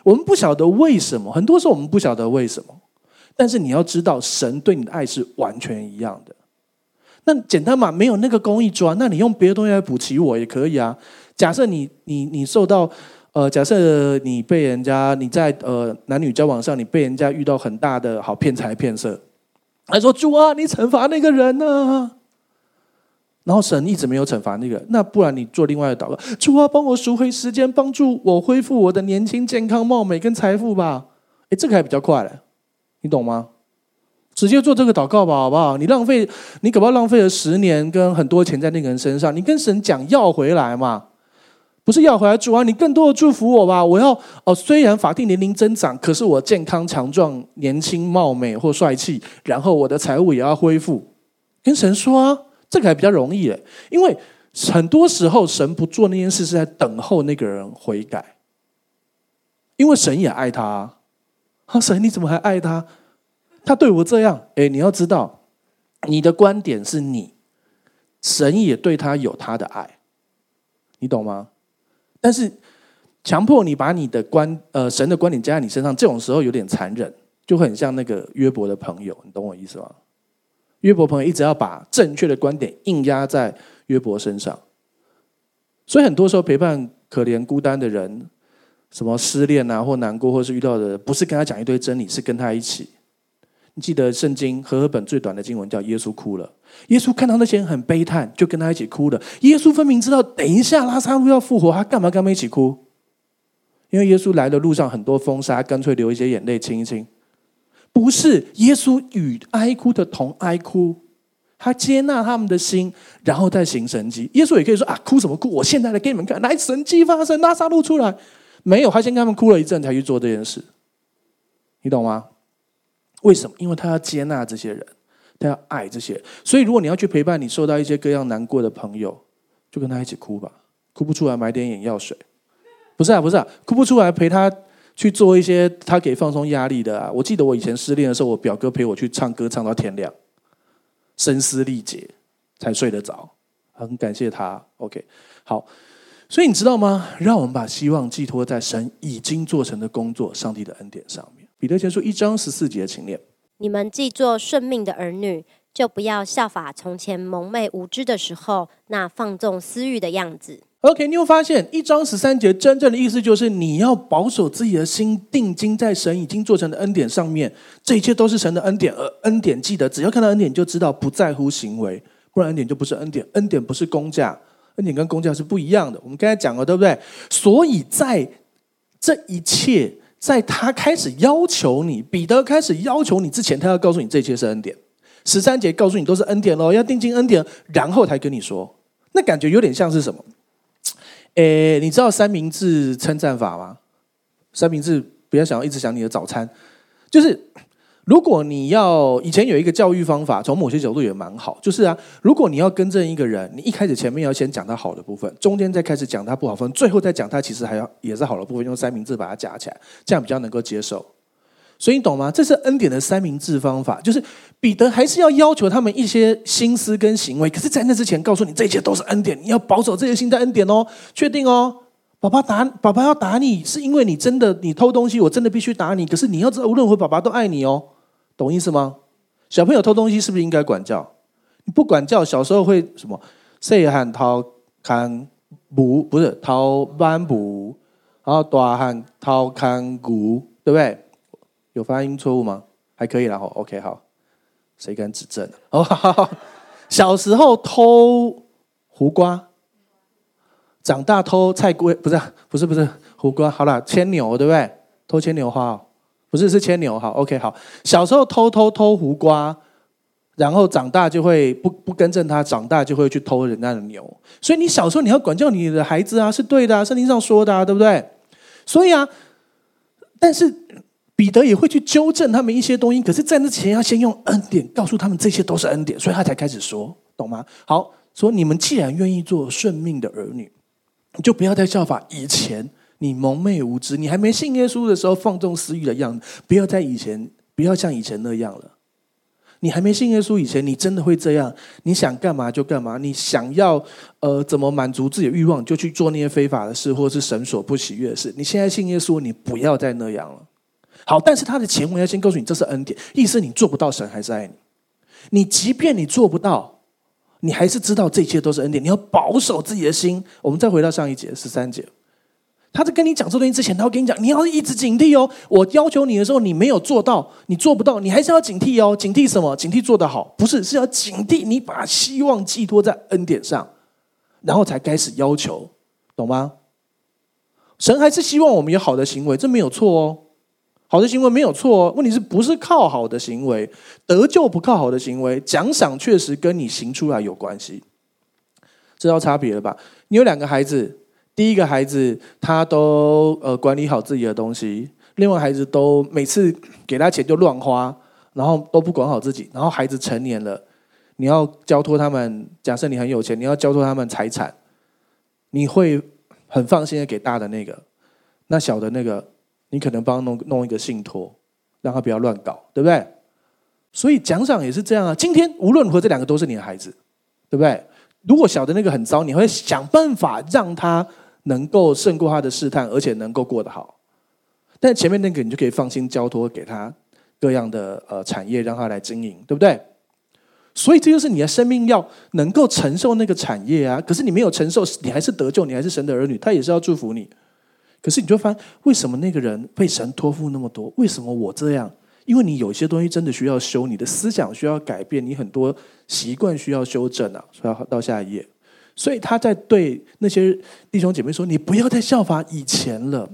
Speaker 1: 我们不晓得为什么，很多时候我们不晓得为什么。但是你要知道，神对你的爱是完全一样的。那简单嘛，没有那个公义抓，那你用别的东西来补齐我也可以啊。假设你你你受到呃，假设你被人家你在呃男女交往上，你被人家遇到很大的好骗财骗色，还说主啊，你惩罚那个人呢、然后神一直没有惩罚那个，那不然你做另外的祷告，主啊，帮我赎回时间，帮助我恢复我的年轻、健康、貌美跟财富吧。哎，这个还比较快嘞，你懂吗？直接做这个祷告吧，好不好？你浪费，你可不可浪费了十年跟很多钱在那个人身上？你跟神讲要回来嘛？不是要回来，主啊，你更多的祝福我吧。我要哦，虽然法定年龄增长，可是我健康强壮、年轻貌美或帅气，然后我的财务也要恢复。跟神说啊。这个还比较容易诶，因为很多时候神不做那件事是在等候那个人悔改，因为神也爱他啊。啊，神你怎么还爱他？他对我这样，诶，你要知道，你的观点是你，神也对他有他的爱，你懂吗？但是强迫你把你的观呃神的观点加在你身上，这种时候有点残忍，就很像那个约伯的朋友，你懂我意思吗？约伯朋友一直要把正确的观点硬压在约伯身上，所以很多时候陪伴可怜孤单的人，什么失恋啊或难过，或是遇到的，不是跟他讲一堆真理，是跟他一起。你记得圣经和合本最短的经文叫耶稣哭了，耶稣看到那些人很悲叹，就跟他一起哭了。耶稣分明知道等一下拉撒路要复活，他干嘛跟他们一起哭？因为耶稣来的路上很多风沙，干脆流一些眼泪亲一亲。不是耶稣与哀哭的同哀哭，他接纳他们的心，然后再行神迹。耶稣也可以说啊，哭什么哭？我现在来给你们看，来神迹发生，拉撒路出来。没有，他先跟他们哭了一阵，才去做这件事。你懂吗？为什么？因为他要接纳这些人，他要爱这些。所以，如果你要去陪伴你受到一些各样难过的朋友，就跟他一起哭吧。哭不出来，买点眼药水。不是啊，不是啊，哭不出来，陪他。去做一些他可以放松压力的啊！我记得我以前失恋的时候，我表哥陪我去唱歌，唱到天亮，声嘶力竭才睡得着，很感谢他。OK，好，所以你知道吗？让我们把希望寄托在神已经做成的工作、上帝的恩典上。彼得前书一章十四节，请念：
Speaker 2: 你们既做顺命的儿女，就不要效法从前蒙昧无知的时候那放纵私欲的样子。
Speaker 1: OK，你会发现一章十三节真正的意思就是你要保守自己的心，定睛在神已经做成的恩典上面。这一切都是神的恩典，而恩典记得，只要看到恩典，就知道不在乎行为，不然恩典就不是恩典。恩典不是工价，恩典跟工价是不一样的。我们刚才讲了，对不对？所以在这一切，在他开始要求你，彼得开始要求你之前，他要告诉你这些是恩典。十三节告诉你都是恩典喽，要定金恩典，然后才跟你说，那感觉有点像是什么？诶，你知道三明治称赞法吗？三明治不要想要一直想你的早餐，就是如果你要以前有一个教育方法，从某些角度也蛮好，就是啊，如果你要更正一个人，你一开始前面要先讲他好的部分，中间再开始讲他不好分，最后再讲他其实还要也是好的部分，用三明治把它夹起来，这样比较能够接受。所以你懂吗？这是恩典的三明治方法，就是彼得还是要要求他们一些心思跟行为，可是，在那之前告诉你，这一切都是恩典，你要保守这些心在恩典哦，确定哦。爸爸打，爸爸要打你，是因为你真的你偷东西，我真的必须打你。可是你要知道，无论如何，爸爸都爱你哦，懂意思吗？小朋友偷东西是不是应该管教？你不管教，小时候会什么？细汉偷看不不是偷斑布，然后大汉偷看骨，对不对？有发音错误吗？还可以啦，吼，OK，好，谁敢指正？哦，小时候偷胡瓜，长大偷菜龟，不是，不是，不是胡瓜，好了，牵牛，对不对？偷牵牛花哦，不是，是牵牛，哈，OK，好。小时候偷偷偷胡瓜，然后长大就会不不更正他，长大就会去偷人家的牛。所以你小时候你要管教你的孩子啊，是对的啊，圣经上说的啊，对不对？所以啊，但是。彼得也会去纠正他们一些东西，可是在那前要先用恩典告诉他们这些都是恩典，所以他才开始说，懂吗？好，说你们既然愿意做顺命的儿女，就不要再效法以前你蒙昧无知，你还没信耶稣的时候放纵私欲的样子，不要在以前，不要像以前那样了。你还没信耶稣以前，你真的会这样？你想干嘛就干嘛，你想要呃怎么满足自己的欲望，就去做那些非法的事，或是神所不喜悦的事。你现在信耶稣，你不要再那样了。好，但是他的前文要先告诉你，这是恩典，意思你做不到，神还是爱你。你即便你做不到，你还是知道这一切都是恩典。你要保守自己的心。我们再回到上一节十三节，他在跟你讲这东西之前，他会跟你讲，你要一直警惕哦。我要求你的时候，你没有做到，你做不到，你还是要警惕哦。警惕什么？警惕做得好，不是，是要警惕你把希望寄托在恩典上，然后才开始要求，懂吗？神还是希望我们有好的行为，这没有错哦。好的行为没有错哦，问题是不是靠好的行为得救？不靠好的行为，奖赏确实跟你行出来有关系，知道差别了吧？你有两个孩子，第一个孩子他都呃管理好自己的东西，另外孩子都每次给他钱就乱花，然后都不管好自己，然后孩子成年了，你要交托他们，假设你很有钱，你要交托他们财产，你会很放心的给大的那个，那小的那个。你可能帮弄弄一个信托，让他不要乱搞，对不对？所以奖赏也是这样啊。今天无论如何，这两个都是你的孩子，对不对？如果小的那个很糟，你会想办法让他能够胜过他的试探，而且能够过得好。但前面那个你就可以放心交托给他各样的呃产业，让他来经营，对不对？所以这就是你的生命要能够承受那个产业啊。可是你没有承受，你还是得救，你还是神的儿女，他也是要祝福你。可是你就发现，为什么那个人被神托付那么多？为什么我这样？因为你有些东西真的需要修，你的思想需要改变，你很多习惯需要修正啊。所以要到下一页，所以他在对那些弟兄姐妹说：“你不要再效法以前了。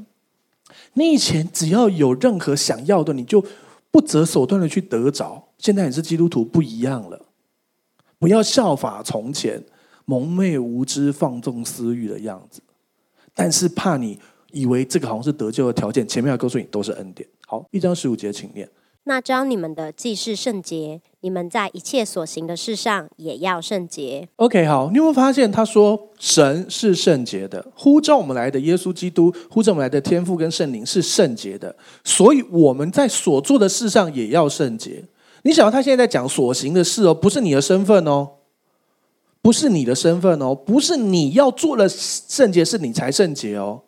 Speaker 1: 你以前只要有任何想要的，你就不择手段的去得着。现在你是基督徒，不一样了。不要效法从前蒙昧无知、放纵私欲的样子。但是怕你。”以为这个好像是得救的条件，前面要告诉你都是恩典。好，一章十五节，请念。
Speaker 2: 那召你们的既是圣洁，你们在一切所行的事上也要圣洁。
Speaker 1: OK，好，你有没有发现他说神是圣洁的，呼召我们来的耶稣基督，呼召我们来的天父跟圣灵是圣洁的，所以我们在所做的事上也要圣洁。你想，他现在在讲所行的事哦，不是你的身份哦，不是你的身份哦，不是你要做了圣洁，是你才圣洁哦。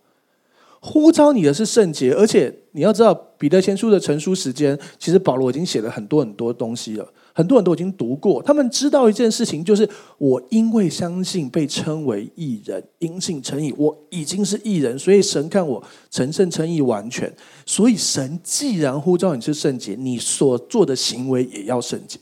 Speaker 1: 呼召你的是圣洁，而且你要知道，彼得前书的成书时间，其实保罗已经写了很多很多东西了，很多人都已经读过。他们知道一件事情，就是我因为相信被称为义人，因信称义，我已经是义人，所以神看我成圣称义完全。所以神既然呼召你是圣洁，你所做的行为也要圣洁。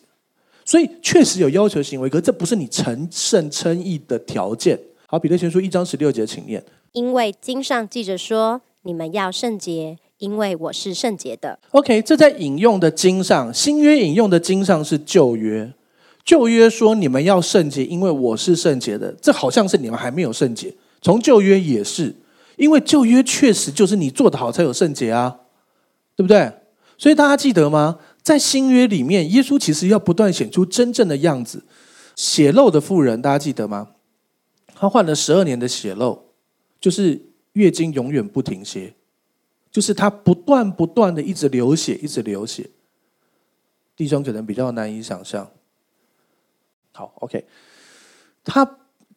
Speaker 1: 所以确实有要求行为，可这不是你成圣称义的条件。好，彼得前书一章十六节，请念。
Speaker 2: 因为经上记着说：“你们要圣洁，因为我是圣洁的。”
Speaker 1: OK，这在引用的经上，新约引用的经上是旧约。旧约说你们要圣洁，因为我是圣洁的。这好像是你们还没有圣洁。从旧约也是，因为旧约确实就是你做得好才有圣洁啊，对不对？所以大家记得吗？在新约里面，耶稣其实要不断显出真正的样子。血漏的妇人，大家记得吗？他患了十二年的血漏。就是月经永远不停歇，就是他不断不断的一直流血，一直流血。弟兄可能比较难以想象。好，OK，他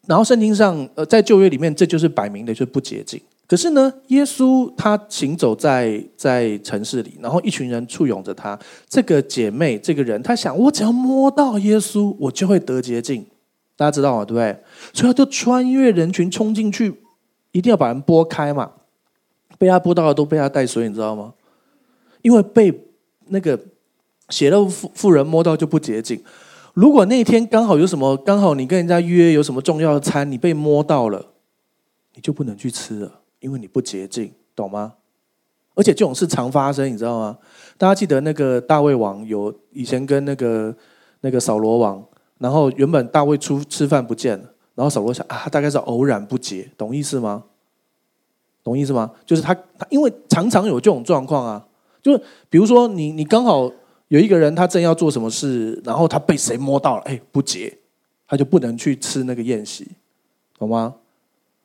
Speaker 1: 然后圣经上呃在旧约里面这就是摆明的就是不洁净。可是呢，耶稣他行走在在城市里，然后一群人簇拥着他。这个姐妹这个人，他想我只要摸到耶稣，我就会得洁净。大家知道吗？对不对？所以他就穿越人群冲进去。一定要把人拨开嘛，被他拨到的都被他带水，你知道吗？因为被那个血肉妇妇人摸到就不洁净。如果那天刚好有什么，刚好你跟人家约有什么重要的餐，你被摸到了，你就不能去吃了，因为你不洁净，懂吗？而且这种事常发生，你知道吗？大家记得那个大卫王有以前跟那个那个扫罗王，然后原本大卫出吃饭不见了。然后扫罗想啊，大概是偶然不结，懂意思吗？懂意思吗？就是他他因为常常有这种状况啊，就比如说你你刚好有一个人，他正要做什么事，然后他被谁摸到了，哎，不结，他就不能去吃那个宴席，懂吗？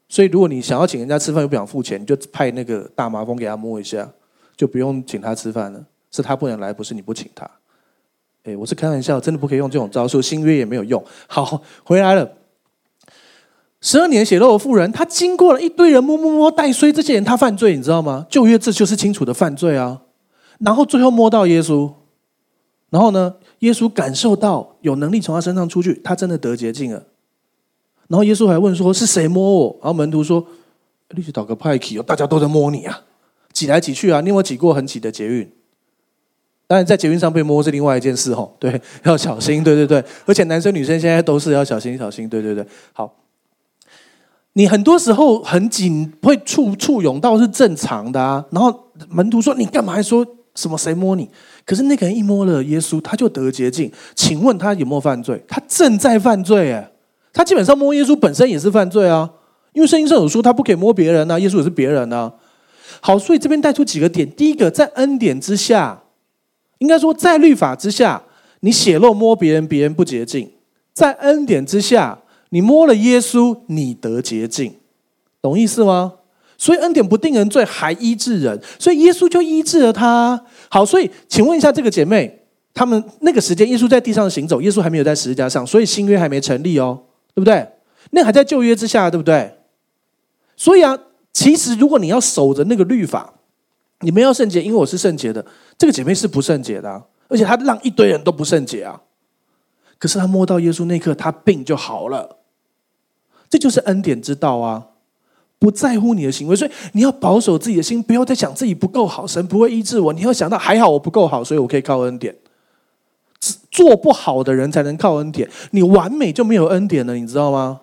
Speaker 1: 所以如果你想要请人家吃饭又不想付钱，你就派那个大麻风给他摸一下，就不用请他吃饭了。是他不能来，不是你不请他。哎，我是开玩笑，真的不可以用这种招数，新约也没有用。好，回来了。十二年血肉的妇人，他经过了一堆人摸摸摸带衰，这些人他犯罪，你知道吗？旧约这就是清楚的犯罪啊。然后最后摸到耶稣，然后呢，耶稣感受到有能力从他身上出去，他真的得洁净了。然后耶稣还问说：“是谁摸我？”然后门徒说：“你去讨个派气哦，大家都在摸你啊，挤来挤去啊。你有没有挤过很挤的捷运？当然，在捷运上被摸是另外一件事哦。对，要小心。对对对，而且男生女生现在都是要小心小心。对对对，好。”你很多时候很紧，会触触涌到是正常的啊。然后门徒说：“你干嘛还说什么谁摸你？”可是那个人一摸了耶稣，他就得洁净。请问他有没有犯罪？他正在犯罪哎！他基本上摸耶稣本身也是犯罪啊，因为圣经上有说他不可以摸别人啊，耶稣也是别人啊。好，所以这边带出几个点：第一个，在恩典之下，应该说在律法之下，你血漏摸别人，别人不洁净；在恩典之下。你摸了耶稣，你得洁净，懂意思吗？所以恩典不定人罪，还医治人，所以耶稣就医治了他。好，所以请问一下这个姐妹，他们那个时间，耶稣在地上行走，耶稣还没有在十字架上，所以新约还没成立哦，对不对？那还在旧约之下，对不对？所以啊，其实如果你要守着那个律法，你们要圣洁，因为我是圣洁的，这个姐妹是不圣洁的，而且她让一堆人都不圣洁啊。可是她摸到耶稣那刻，她病就好了。这就是恩典之道啊！不在乎你的行为，所以你要保守自己的心，不要再想自己不够好，神不会医治我。你要想到还好我不够好，所以我可以靠恩典。做不好的人才能靠恩典，你完美就没有恩典了，你知道吗？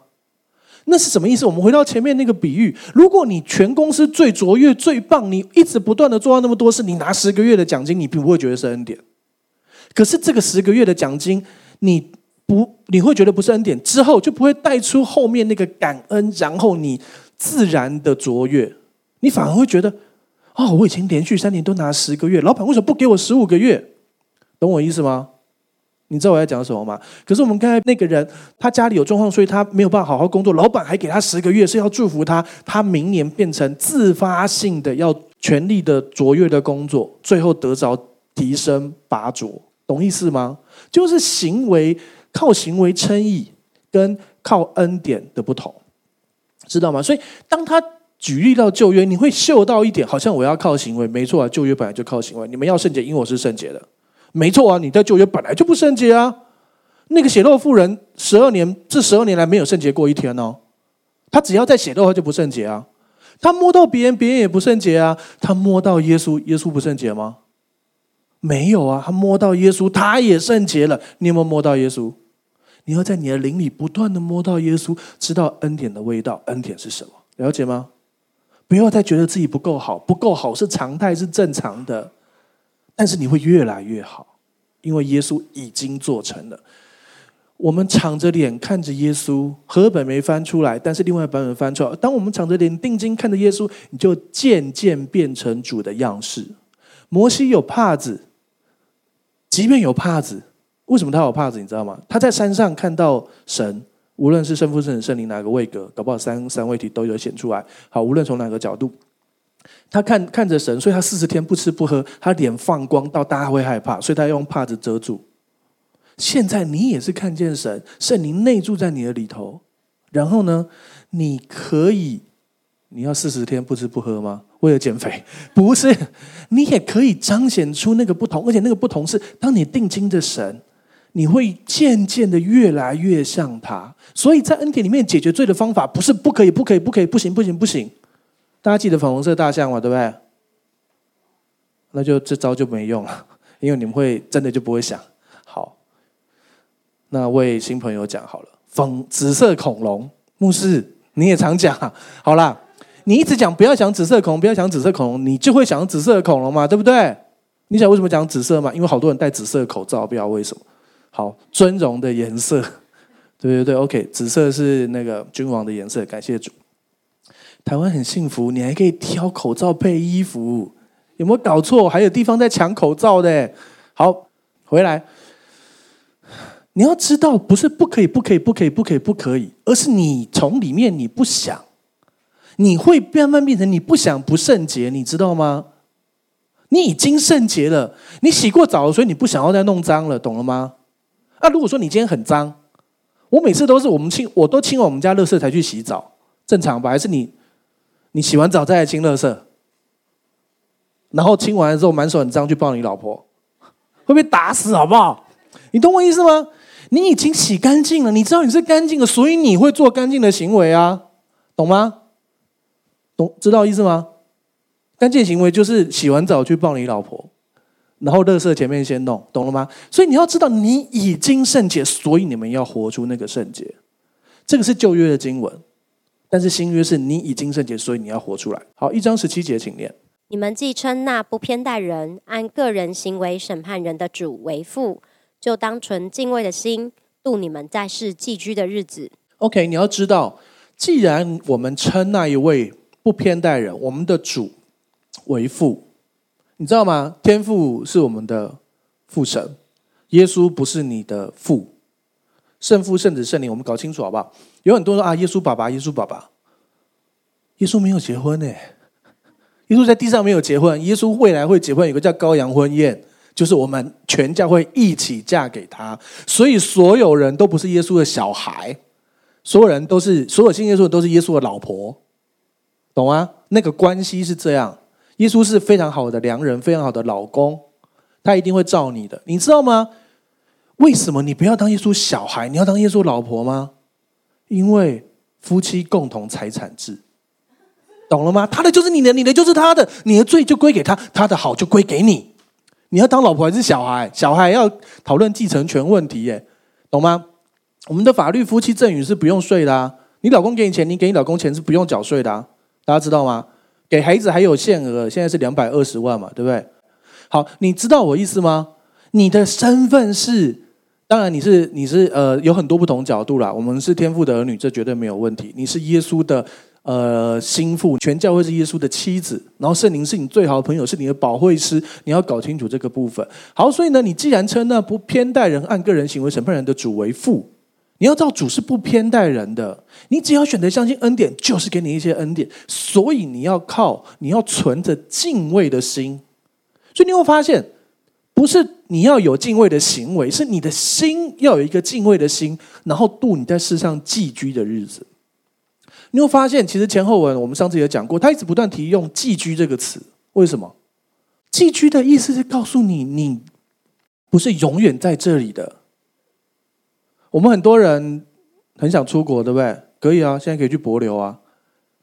Speaker 1: 那是什么意思？我们回到前面那个比喻：如果你全公司最卓越、最棒，你一直不断的做到那么多事，你拿十个月的奖金，你并不会觉得是恩典。可是这个十个月的奖金，你。不，你会觉得不是恩典，之后就不会带出后面那个感恩，然后你自然的卓越，你反而会觉得，哦，我已经连续三年都拿十个月，老板为什么不给我十五个月？懂我意思吗？你知道我在讲什么吗？可是我们刚才那个人，他家里有状况，所以他没有办法好好工作，老板还给他十个月，是要祝福他，他明年变成自发性的要全力的卓越的工作，最后得着提升拔擢，懂意思吗？就是行为。靠行为称义跟靠恩典的不同，知道吗？所以当他举例到旧约，你会嗅到一点，好像我要靠行为。没错啊，旧约本来就靠行为。你们要圣洁，因为我是圣洁的。没错啊，你在旧约本来就不圣洁啊。那个血漏妇人十二年，这十二年来没有圣洁过一天哦。他只要在血漏，他就不圣洁啊。他摸到别人，别人也不圣洁啊。他摸到耶稣，耶稣不圣洁吗？没有啊，他摸到耶稣，他也圣洁了。你有没有摸到耶稣？你要在你的灵里不断的摸到耶稣，知道恩典的味道。恩典是什么？了解吗？不要再觉得自己不够好，不够好是常态，是正常的。但是你会越来越好，因为耶稣已经做成了。我们敞着脸看着耶稣，和本没翻出来，但是另外版本翻出来。当我们敞着脸定睛看着耶稣，你就渐渐变成主的样式。摩西有帕子，即便有帕子，为什么他有帕子？你知道吗？他在山上看到神，无论是圣父、圣子、圣灵哪个位格，搞不好三三位体都有显出来。好，无论从哪个角度，他看看着神，所以他四十天不吃不喝，他脸放光到大家会害怕，所以他用帕子遮住。现在你也是看见神，圣灵内住在你的里头，然后呢，你可以，你要四十天不吃不喝吗？为了减肥，不是，你也可以彰显出那个不同，而且那个不同是，当你定睛的神，你会渐渐的越来越像他。所以在恩典里面解决罪的方法，不是不可以，不可以，不可以，不行，不行，不行。大家记得粉红色大象吗？对不对？那就这招就没用了，因为你们会真的就不会想。好，那为新朋友讲好了，粉紫色恐龙，牧师你也常讲，好啦。你一直讲不要讲紫色恐龙，不要讲紫色恐龙，你就会想紫色的恐龙嘛，对不对？你想为什么讲紫色嘛？因为好多人戴紫色口罩，不知道为什么。好，尊荣的颜色，对对对，OK，紫色是那个君王的颜色，感谢主。台湾很幸福，你还可以挑口罩配衣服，有没有搞错？还有地方在抢口罩的。好，回来。你要知道，不是不可以，不可以，不可以，不可以，不可以，而是你从里面你不想，你会慢慢变成你不想不圣洁，你知道吗？你已经圣洁了，你洗过澡了，所以你不想要再弄脏了，懂了吗？啊，如果说你今天很脏，我每次都是我们清，我都清完我们家垃圾才去洗澡，正常吧？还是你，你洗完澡再来清垃圾，然后清完之后满手很脏去抱你老婆，会被打死好不好？你懂我意思吗？你已经洗干净了，你知道你是干净的，所以你会做干净的行为啊，懂吗？懂，知道意思吗？干净行为就是洗完澡去抱你老婆，然后垃圾前面先弄，懂了吗？所以你要知道你已经圣洁，所以你们要活出那个圣洁。这个是旧约的经文，但是新约是你已经圣洁，所以你要活出来。好，一章十七节，请念：
Speaker 2: 你们既称那不偏待人、按个人行为审判人的主为父。就当存敬畏的心度你们在世寄居的日子。
Speaker 1: OK，你要知道，既然我们称那一位不偏待人，我们的主为父，你知道吗？天父是我们的父神，耶稣不是你的父，圣父、圣子、圣灵，我们搞清楚好不好？有很多人说啊，耶稣爸爸，耶稣爸爸，耶稣没有结婚呢，耶稣在地上没有结婚，耶稣未来会结婚，有个叫羔羊婚宴。就是我们全教会一起嫁给他，所以所有人都不是耶稣的小孩，所有人都是所有信耶稣的都是耶稣的老婆，懂吗？那个关系是这样，耶稣是非常好的良人，非常好的老公，他一定会照你的，你知道吗？为什么你不要当耶稣小孩，你要当耶稣老婆吗？因为夫妻共同财产制，懂了吗？他的就是你的，你的就是他的，你的罪就归给他，他的好就归给你。你要当老婆还是小孩？小孩要讨论继承权问题，耶，懂吗？我们的法律夫妻赠与是不用税的啊。你老公给你钱，你给你老公钱是不用缴税的啊。大家知道吗？给孩子还有限额，现在是两百二十万嘛，对不对？好，你知道我意思吗？你的身份是，当然你是你是呃有很多不同角度啦。我们是天父的儿女，这绝对没有问题。你是耶稣的。呃，心腹全教会是耶稣的妻子，然后圣灵是你最好的朋友，是你的保惠师，你要搞清楚这个部分。好，所以呢，你既然称那不偏待人、按个人行为审判人的主为父，你要知道主是不偏待人的。你只要选择相信恩典，就是给你一些恩典。所以你要靠，你要存着敬畏的心。所以你会发现，不是你要有敬畏的行为，是你的心要有一个敬畏的心，然后度你在世上寄居的日子。你会发现，其实前后文我们上次也讲过，他一直不断提用“寄居”这个词。为什么？“寄居”的意思是告诉你，你不是永远在这里的。我们很多人很想出国，对不对？可以啊，现在可以去博流啊，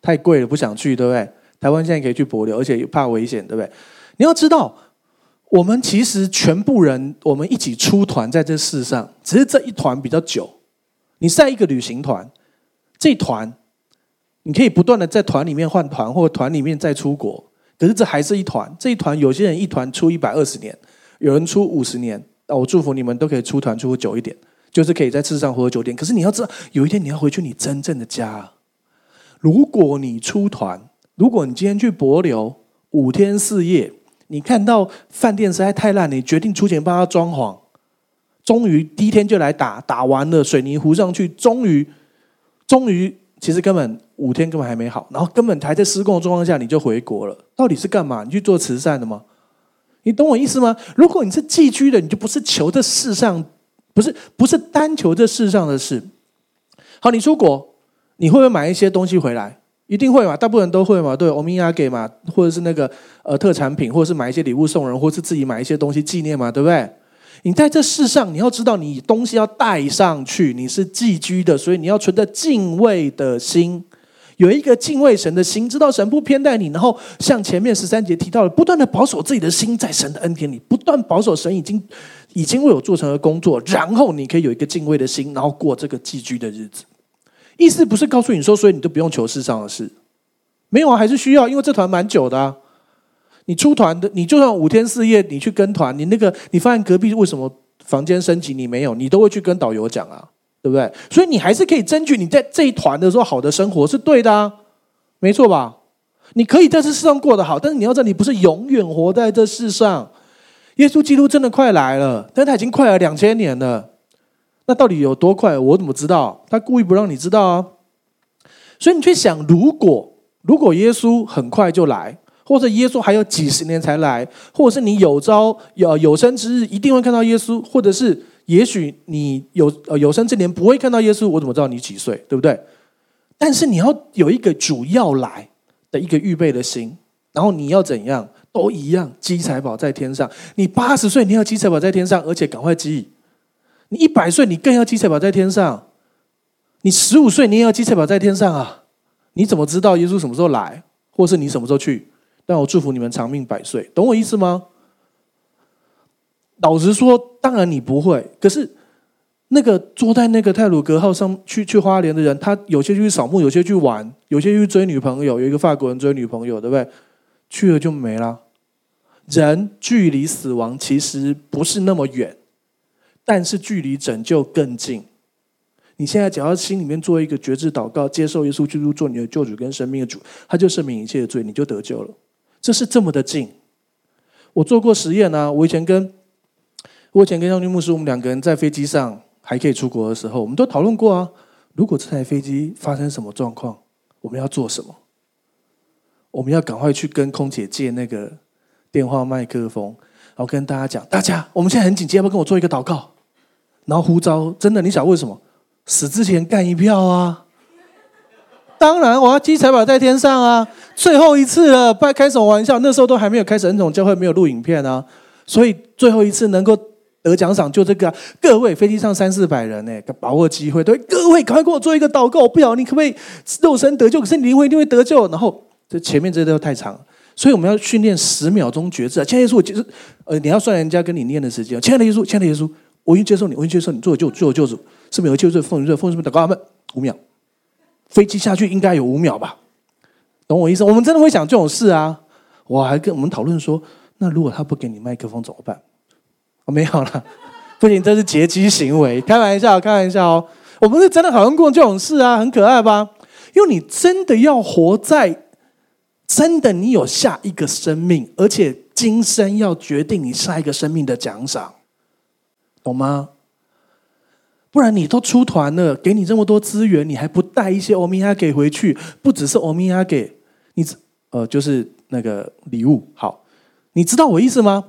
Speaker 1: 太贵了，不想去，对不对？台湾现在可以去博流，而且又怕危险，对不对？你要知道，我们其实全部人，我们一起出团在这世上，只是这一团比较久。你在一个旅行团，这一团。你可以不断的在团里面换团，或团里面再出国，可是这还是一团。这一团有些人一团出一百二十年，有人出五十年。那我祝福你们都可以出团出久一点，就是可以在世上活久点。可是你要知道，有一天你要回去你真正的家。如果你出团，如果你今天去帛琉五天四夜，你看到饭店实在太烂，你决定出钱帮他装潢，终于第一天就来打，打完了水泥糊上去，终于，终于。其实根本五天根本还没好，然后根本还在施工的状况下你就回国了，到底是干嘛？你去做慈善的吗？你懂我意思吗？如果你是寄居的，你就不是求这世上，不是不是单求这世上的事。好，你出国，你会不会买一些东西回来？一定会嘛，大部分人都会嘛，对，欧米亚给嘛，或者是那个呃特产品，或者是买一些礼物送人，或是自己买一些东西纪念嘛，对不对？你在这世上，你要知道，你东西要带上去。你是寄居的，所以你要存着敬畏的心，有一个敬畏神的心，知道神不偏待你。然后像前面十三节提到的，不断的保守自己的心，在神的恩典里，不断保守神已经已经为我做成了工作。然后你可以有一个敬畏的心，然后过这个寄居的日子。意思不是告诉你说，所以你都不用求世上的事，没有啊，还是需要，因为这团蛮久的啊。你出团的，你就算五天四夜，你去跟团，你那个你发现隔壁为什么房间升级你没有，你都会去跟导游讲啊，对不对？所以你还是可以争取你在这一团的时候好的生活是对的啊，没错吧？你可以在这世上过得好，但是你要知道，你不是永远活在这世上。耶稣基督真的快来了，但他已经快了两千年了。那到底有多快？我怎么知道？他故意不让你知道啊。所以你去想，如果如果耶稣很快就来，或者耶稣还有几十年才来，或者是你有朝有有生之日一定会看到耶稣，或者是也许你有呃有生之年不会看到耶稣，我怎么知道你几岁？对不对？但是你要有一个主要来的一个预备的心，然后你要怎样？都一样，积财宝在天上。你八十岁，你要积财宝在天上，而且赶快积。你一百岁，你更要积财宝在天上。你十五岁，你也要积财宝在天上啊！你怎么知道耶稣什么时候来，或是你什么时候去？但我祝福你们长命百岁，懂我意思吗？老实说，当然你不会。可是那个坐在那个泰鲁阁号上去去花莲的人，他有些去扫墓，有些去玩，有些去追女朋友。有一个法国人追女朋友，对不对？去了就没了。人距离死亡其实不是那么远，但是距离拯救更近。你现在只要心里面做一个决志祷告，接受耶稣基督做你的救主跟生命的主，他就赦免一切的罪，你就得救了。这是这么的近。我做过实验啊，我以前跟我以前跟将军牧师，我们两个人在飞机上还可以出国的时候，我们都讨论过啊。如果这台飞机发生什么状况，我们要做什么？我们要赶快去跟空姐借那个。电话麦克风，然后跟大家讲：大家，我们现在很紧急，要不要跟我做一个祷告？然后呼召，真的，你想为什么？死之前干一票啊！当然，我要积财宝在天上啊！最后一次了，不要开什么玩笑？那时候都还没有开始恩宠教会，没有录影片啊，所以最后一次能够得奖赏就这个。各位，飞机上三四百人呢，把握机会，对各位，赶快给我做一个祷告。不晓你可不可以肉身得救？可是你灵魂一定会得救。然后这前面这些都太长。所以我们要训练十秒钟觉知啊！亲爱的耶稣，我就是呃，你要算人家跟你念的时间。亲爱的耶稣，亲爱的耶稣，我愿接受你，我愿接受你做我救做我救主，是不是有救主奉你热奉什么祷告？阿门。五秒，飞机下去应该有五秒吧？懂我意思？我们真的会想这种事啊！我还跟我们讨论说，那如果他不给你麦克风怎么办？我没有了，不行，这是劫机行为，开玩笑，开玩笑哦。我们是真的讨论过这种事啊，很可爱吧？因为你真的要活在。真的，你有下一个生命，而且今生要决定你下一个生命的奖赏，懂吗？不然你都出团了，给你这么多资源，你还不带一些欧米亚给回去？不只是欧米亚给，你呃，就是那个礼物。好，你知道我意思吗？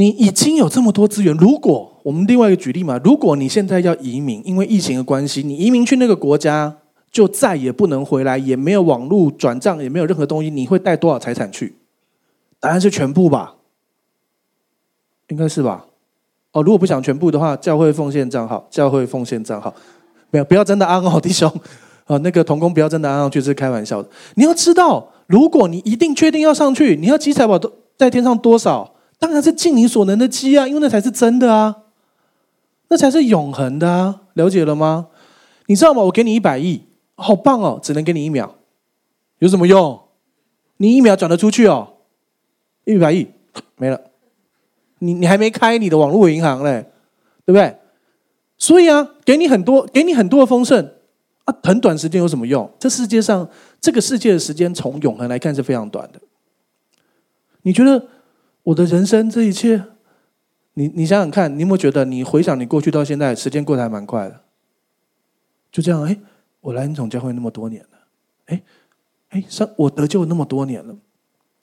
Speaker 1: 你已经有这么多资源，如果我们另外一个举例嘛，如果你现在要移民，因为疫情的关系，你移民去那个国家。就再也不能回来，也没有网络转账，也没有任何东西。你会带多少财产去？答案是全部吧，应该是吧？哦，如果不想全部的话，教会奉献账号，教会奉献账号，没有，不要真的安哦，弟兄啊，那个童工不要真的安上去，是开玩笑的。你要知道，如果你一定确定要上去，你要积财宝都在天上多少？当然是尽你所能的积啊，因为那才是真的啊，那才是永恒的啊，了解了吗？你知道吗？我给你一百亿。好棒哦！只能给你一秒，有什么用？你一秒转得出去哦，一百亿没了，你你还没开你的网络银行嘞，对不对？所以啊，给你很多，给你很多的丰盛啊，很短时间有什么用？这世界上，这个世界的时间从永恒来看是非常短的。你觉得我的人生这一切，你你想想看，你有没有觉得你回想你过去到现在，时间过得还蛮快的？就这样，哎。我来恩宠教会那么多年了，哎，哎，上我得救那么多年了，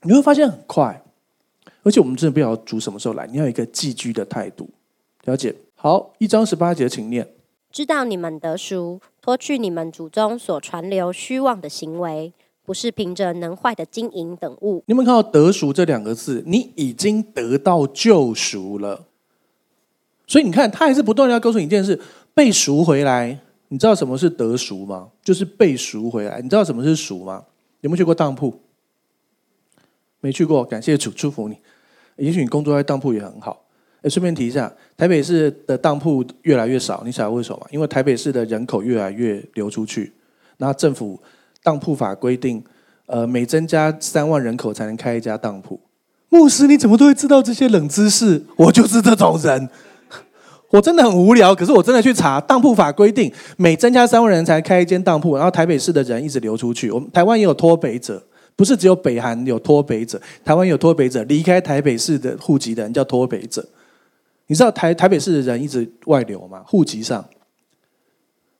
Speaker 1: 你会发现很快，而且我们真的不晓得主什么时候来，你要有一个寄居的态度，了解？好，一章十八节，请念。
Speaker 2: 知道你们得赎，脱去你们祖宗所传流虚妄的行为，不是凭着能坏的金银等物。
Speaker 1: 你有没有看到“得赎”这两个字？你已经得到救赎了，所以你看，他还是不断的要告诉你一件事：被赎回来。你知道什么是得赎吗？就是被赎回来。你知道什么是赎吗？有没有去过当铺？没去过，感谢主，祝福你。也许你工作在当铺也很好。哎，顺便提一下，台北市的当铺越来越少，你晓得为什么吗？因为台北市的人口越来越流出去，那政府当铺法规定，呃，每增加三万人口才能开一家当铺。牧师，你怎么都会知道这些冷知识？我就是这种人。我真的很无聊，可是我真的去查当铺法规定，每增加三万人才开一间当铺，然后台北市的人一直流出去。我们台湾也有脱北者，不是只有北韩有脱北者，台湾有脱北者，离开台北市的户籍的人叫脱北者。你知道台台北市的人一直外流吗？户籍上，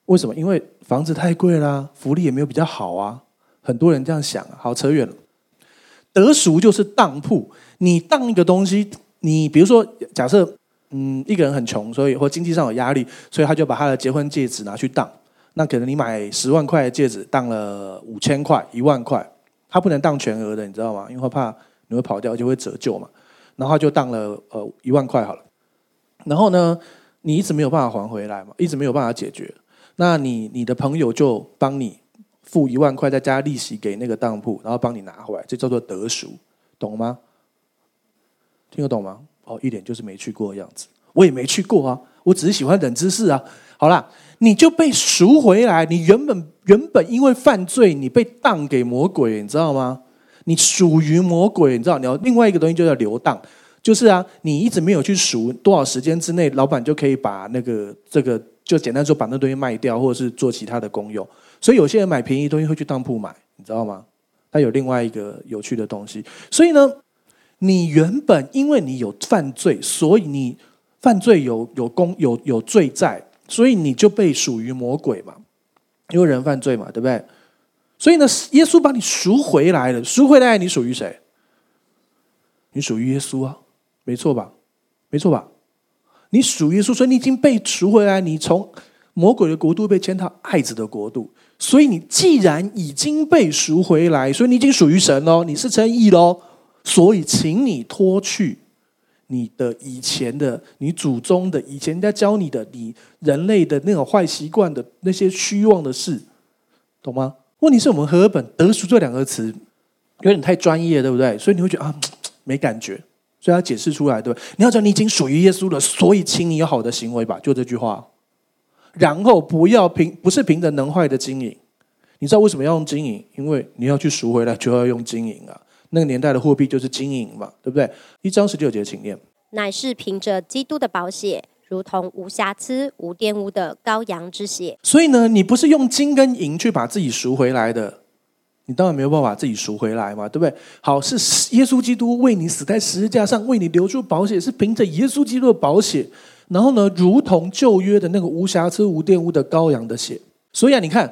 Speaker 1: 为什么？因为房子太贵啦，福利也没有比较好啊。很多人这样想。好，扯远了。得赎就是当铺，你当一个东西，你比如说假设。嗯，一个人很穷，所以或经济上有压力，所以他就把他的结婚戒指拿去当。那可能你买十万块的戒指，当了五千块、一万块，他不能当全额的，你知道吗？因为怕你会跑掉，就会折旧嘛。然后他就当了呃一万块好了。然后呢，你一直没有办法还回来嘛，一直没有办法解决。那你你的朋友就帮你付一万块，再加利息给那个当铺，然后帮你拿回来，这叫做得赎，懂吗？听得懂吗？哦，一点就是没去过的样子，我也没去过啊，我只是喜欢冷知识啊。好啦，你就被赎回来，你原本原本因为犯罪，你被当给魔鬼，你知道吗？你属于魔鬼，你知道？你要另外一个东西就叫流当，就是啊，你一直没有去赎，多少时间之内，老板就可以把那个这个，就简单说，把那东西卖掉，或者是做其他的功用。所以有些人买便宜东西会去当铺买，你知道吗？它有另外一个有趣的东西，所以呢。你原本因为你有犯罪，所以你犯罪有有功有有罪在，所以你就被属于魔鬼嘛，因为人犯罪嘛，对不对？所以呢，耶稣把你赎回来了，赎回来你属于谁？你属于耶稣啊，没错吧？没错吧？你属于耶稣，所以你已经被赎回来，你从魔鬼的国度被迁到爱子的国度，所以你既然已经被赎回来，所以你已经属于神喽，你是称义喽。所以，请你脱去你的以前的、你祖宗的、以前人家教你的、你人类的那种坏习惯的那些虚妄的事，懂吗？问题是我们和本“得赎”这两个词有点太专业，对不对？所以你会觉得啊，没感觉，所以要解释出来，对吧？你要讲，你已经属于耶稣了，所以请你有好的行为吧，就这句话。然后不要凭，不是凭着能坏的经营，你知道为什么要用经营？因为你要去赎回来，就要用经营啊。那个年代的货币就是金银嘛，对不对？一章十九节，请念。
Speaker 2: 乃是凭着基督的宝血，如同无瑕疵、无玷污的羔羊之血。
Speaker 1: 所以呢，你不是用金跟银去把自己赎回来的，你当然没有办法自己赎回来嘛，对不对？好，是耶稣基督为你死在十字架上，为你流出保险，是凭着耶稣基督的保险，然后呢，如同旧约的那个无瑕疵、无玷污的羔羊的血。所以啊，你看。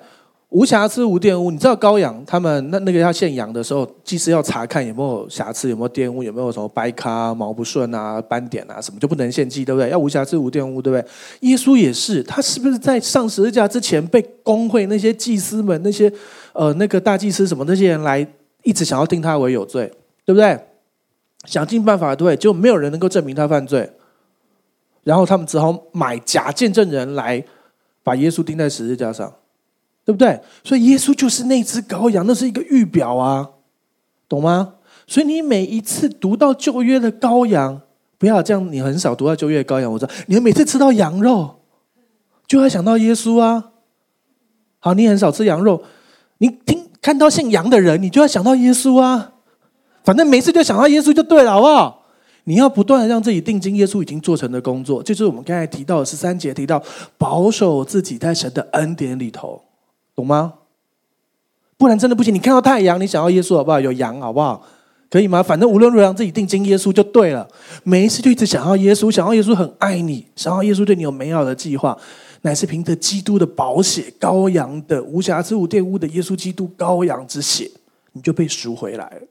Speaker 1: 无瑕疵、无玷污，你知道羔羊他们那那个要献羊的时候，祭司要查看有没有瑕疵、有没有玷污、有没有什么掰咖、毛不顺啊、斑点啊什么，就不能献祭，对不对？要无瑕疵、无玷污，对不对？耶稣也是，他是不是在上十字架之前被公会那些祭司们、那些呃那个大祭司什么那些人来一直想要定他为有罪，对不对？想尽办法，对，就没有人能够证明他犯罪，然后他们只好买假见证人来把耶稣钉在十字架上。对不对？所以耶稣就是那只羔羊，那是一个预表啊，懂吗？所以你每一次读到旧约的羔羊，不要这样，你很少读到旧约的羔羊。我知道，你每次吃到羊肉，就会想到耶稣啊。好，你很少吃羊肉，你听看到姓杨的人，你就要想到耶稣啊。反正每次就想到耶稣就对了，好不好？你要不断的让自己定睛耶稣已经做成的工作，就是我们刚才提到的十三节提到，保守自己在神的恩典里头。懂吗？不然真的不行。你看到太阳，你想要耶稣好不好？有羊好不好？可以吗？反正无论如何自己定睛耶稣就对了。每一次就一直想要耶稣，想要耶稣很爱你，想要耶稣对你有美好的计划，乃是凭着基督的宝血，羔羊的无瑕疵无玷污的耶稣基督羔羊之血，你就被赎回来了。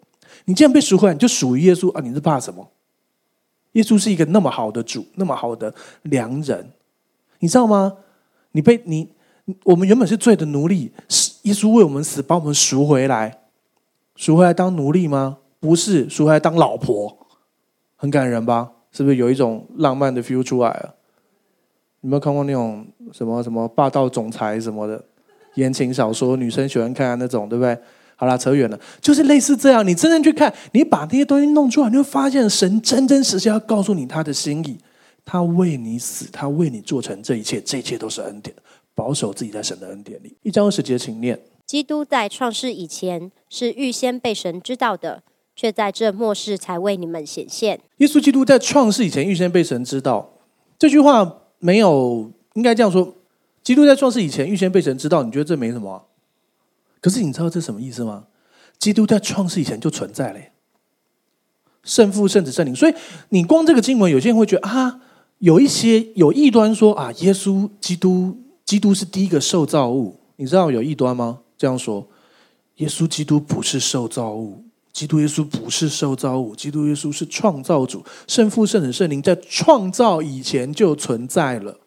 Speaker 1: 你既然被赎回来，你就属于耶稣啊！你是怕什么？耶稣是一个那么好的主，那么好的良人，你知道吗？你被你。我们原本是罪的奴隶，是耶稣为我们死，把我们赎回来，赎回来当奴隶吗？不是，赎回来当老婆，很感人吧？是不是有一种浪漫的 feel 出来了？有没有看过那种什么什么霸道总裁什么的言情小说？女生喜欢看那种，对不对？好啦，扯远了，就是类似这样。你真正去看，你把那些东西弄出来，你会发现神真真实实要告诉你他的心意。他为你死，他为你做成这一切，这一切都是恩典。保守自己在神的恩典里。一章二十节，请念：
Speaker 2: 基督在创世以前是预先被神知道的，却在这末世才为你们显现。
Speaker 1: 耶稣基督在创世以前预先被神知道，这句话没有，应该这样说，基督在创世以前预先被神知道，你觉得这没什么啊？可是你知道这什么意思吗？基督在创世以前就存在了，圣父、圣子、圣灵。所以你光这个经文，有些人会觉得啊，有一些有异端说啊，耶稣基督，基督是第一个受造物。你知道有异端吗？这样说，耶稣基督不是受造物。基督耶稣不是受造物，基督耶稣是创造主，圣父、圣子、圣灵在创造以前就存在了。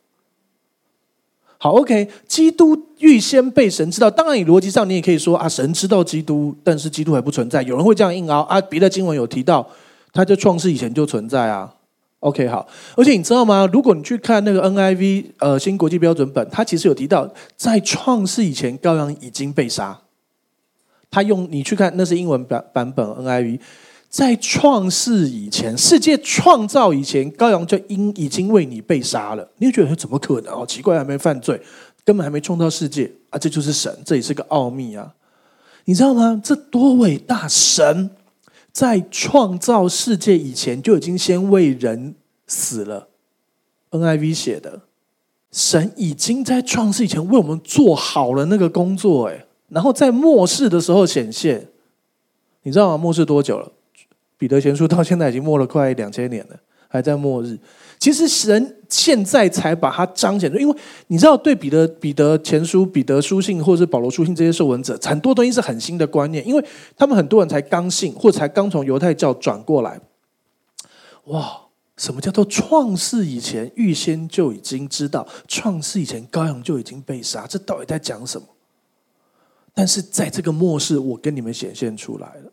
Speaker 1: 好，OK，基督预先被神知道，当然，你逻辑上你也可以说啊，神知道基督，但是基督还不存在。有人会这样硬凹啊，别的经文有提到，他在创世以前就存在啊。OK，好，而且你知道吗？如果你去看那个 NIV 呃新国际标准本，它其实有提到，在创世以前，羔羊已经被杀。他用你去看，那是英文版版本 NIV，在创世以前，世界创造以前，羔羊就应已经为你被杀了。你会觉得怎么可能？哦，奇怪，还没犯罪，根本还没创造世界啊！这就是神，这也是个奥秘啊！你知道吗？这多伟大！神在创造世界以前就已经先为人死了。NIV 写的，神已经在创世以前为我们做好了那个工作，哎。然后在末世的时候显现，你知道吗？末世多久了？彼得前书到现在已经末了快两千年了，还在末日。其实神现在才把它彰显出，因为你知道，对彼得、彼得前书、彼得书信或者是保罗书信这些受文者，很多东西是很新的观念，因为他们很多人才刚信，或才刚从犹太教转过来。哇，什么叫做创世以前预先就已经知道？创世以前羔羊就已经被杀，这到底在讲什么？但是在这个末世，我跟你们显现出来了。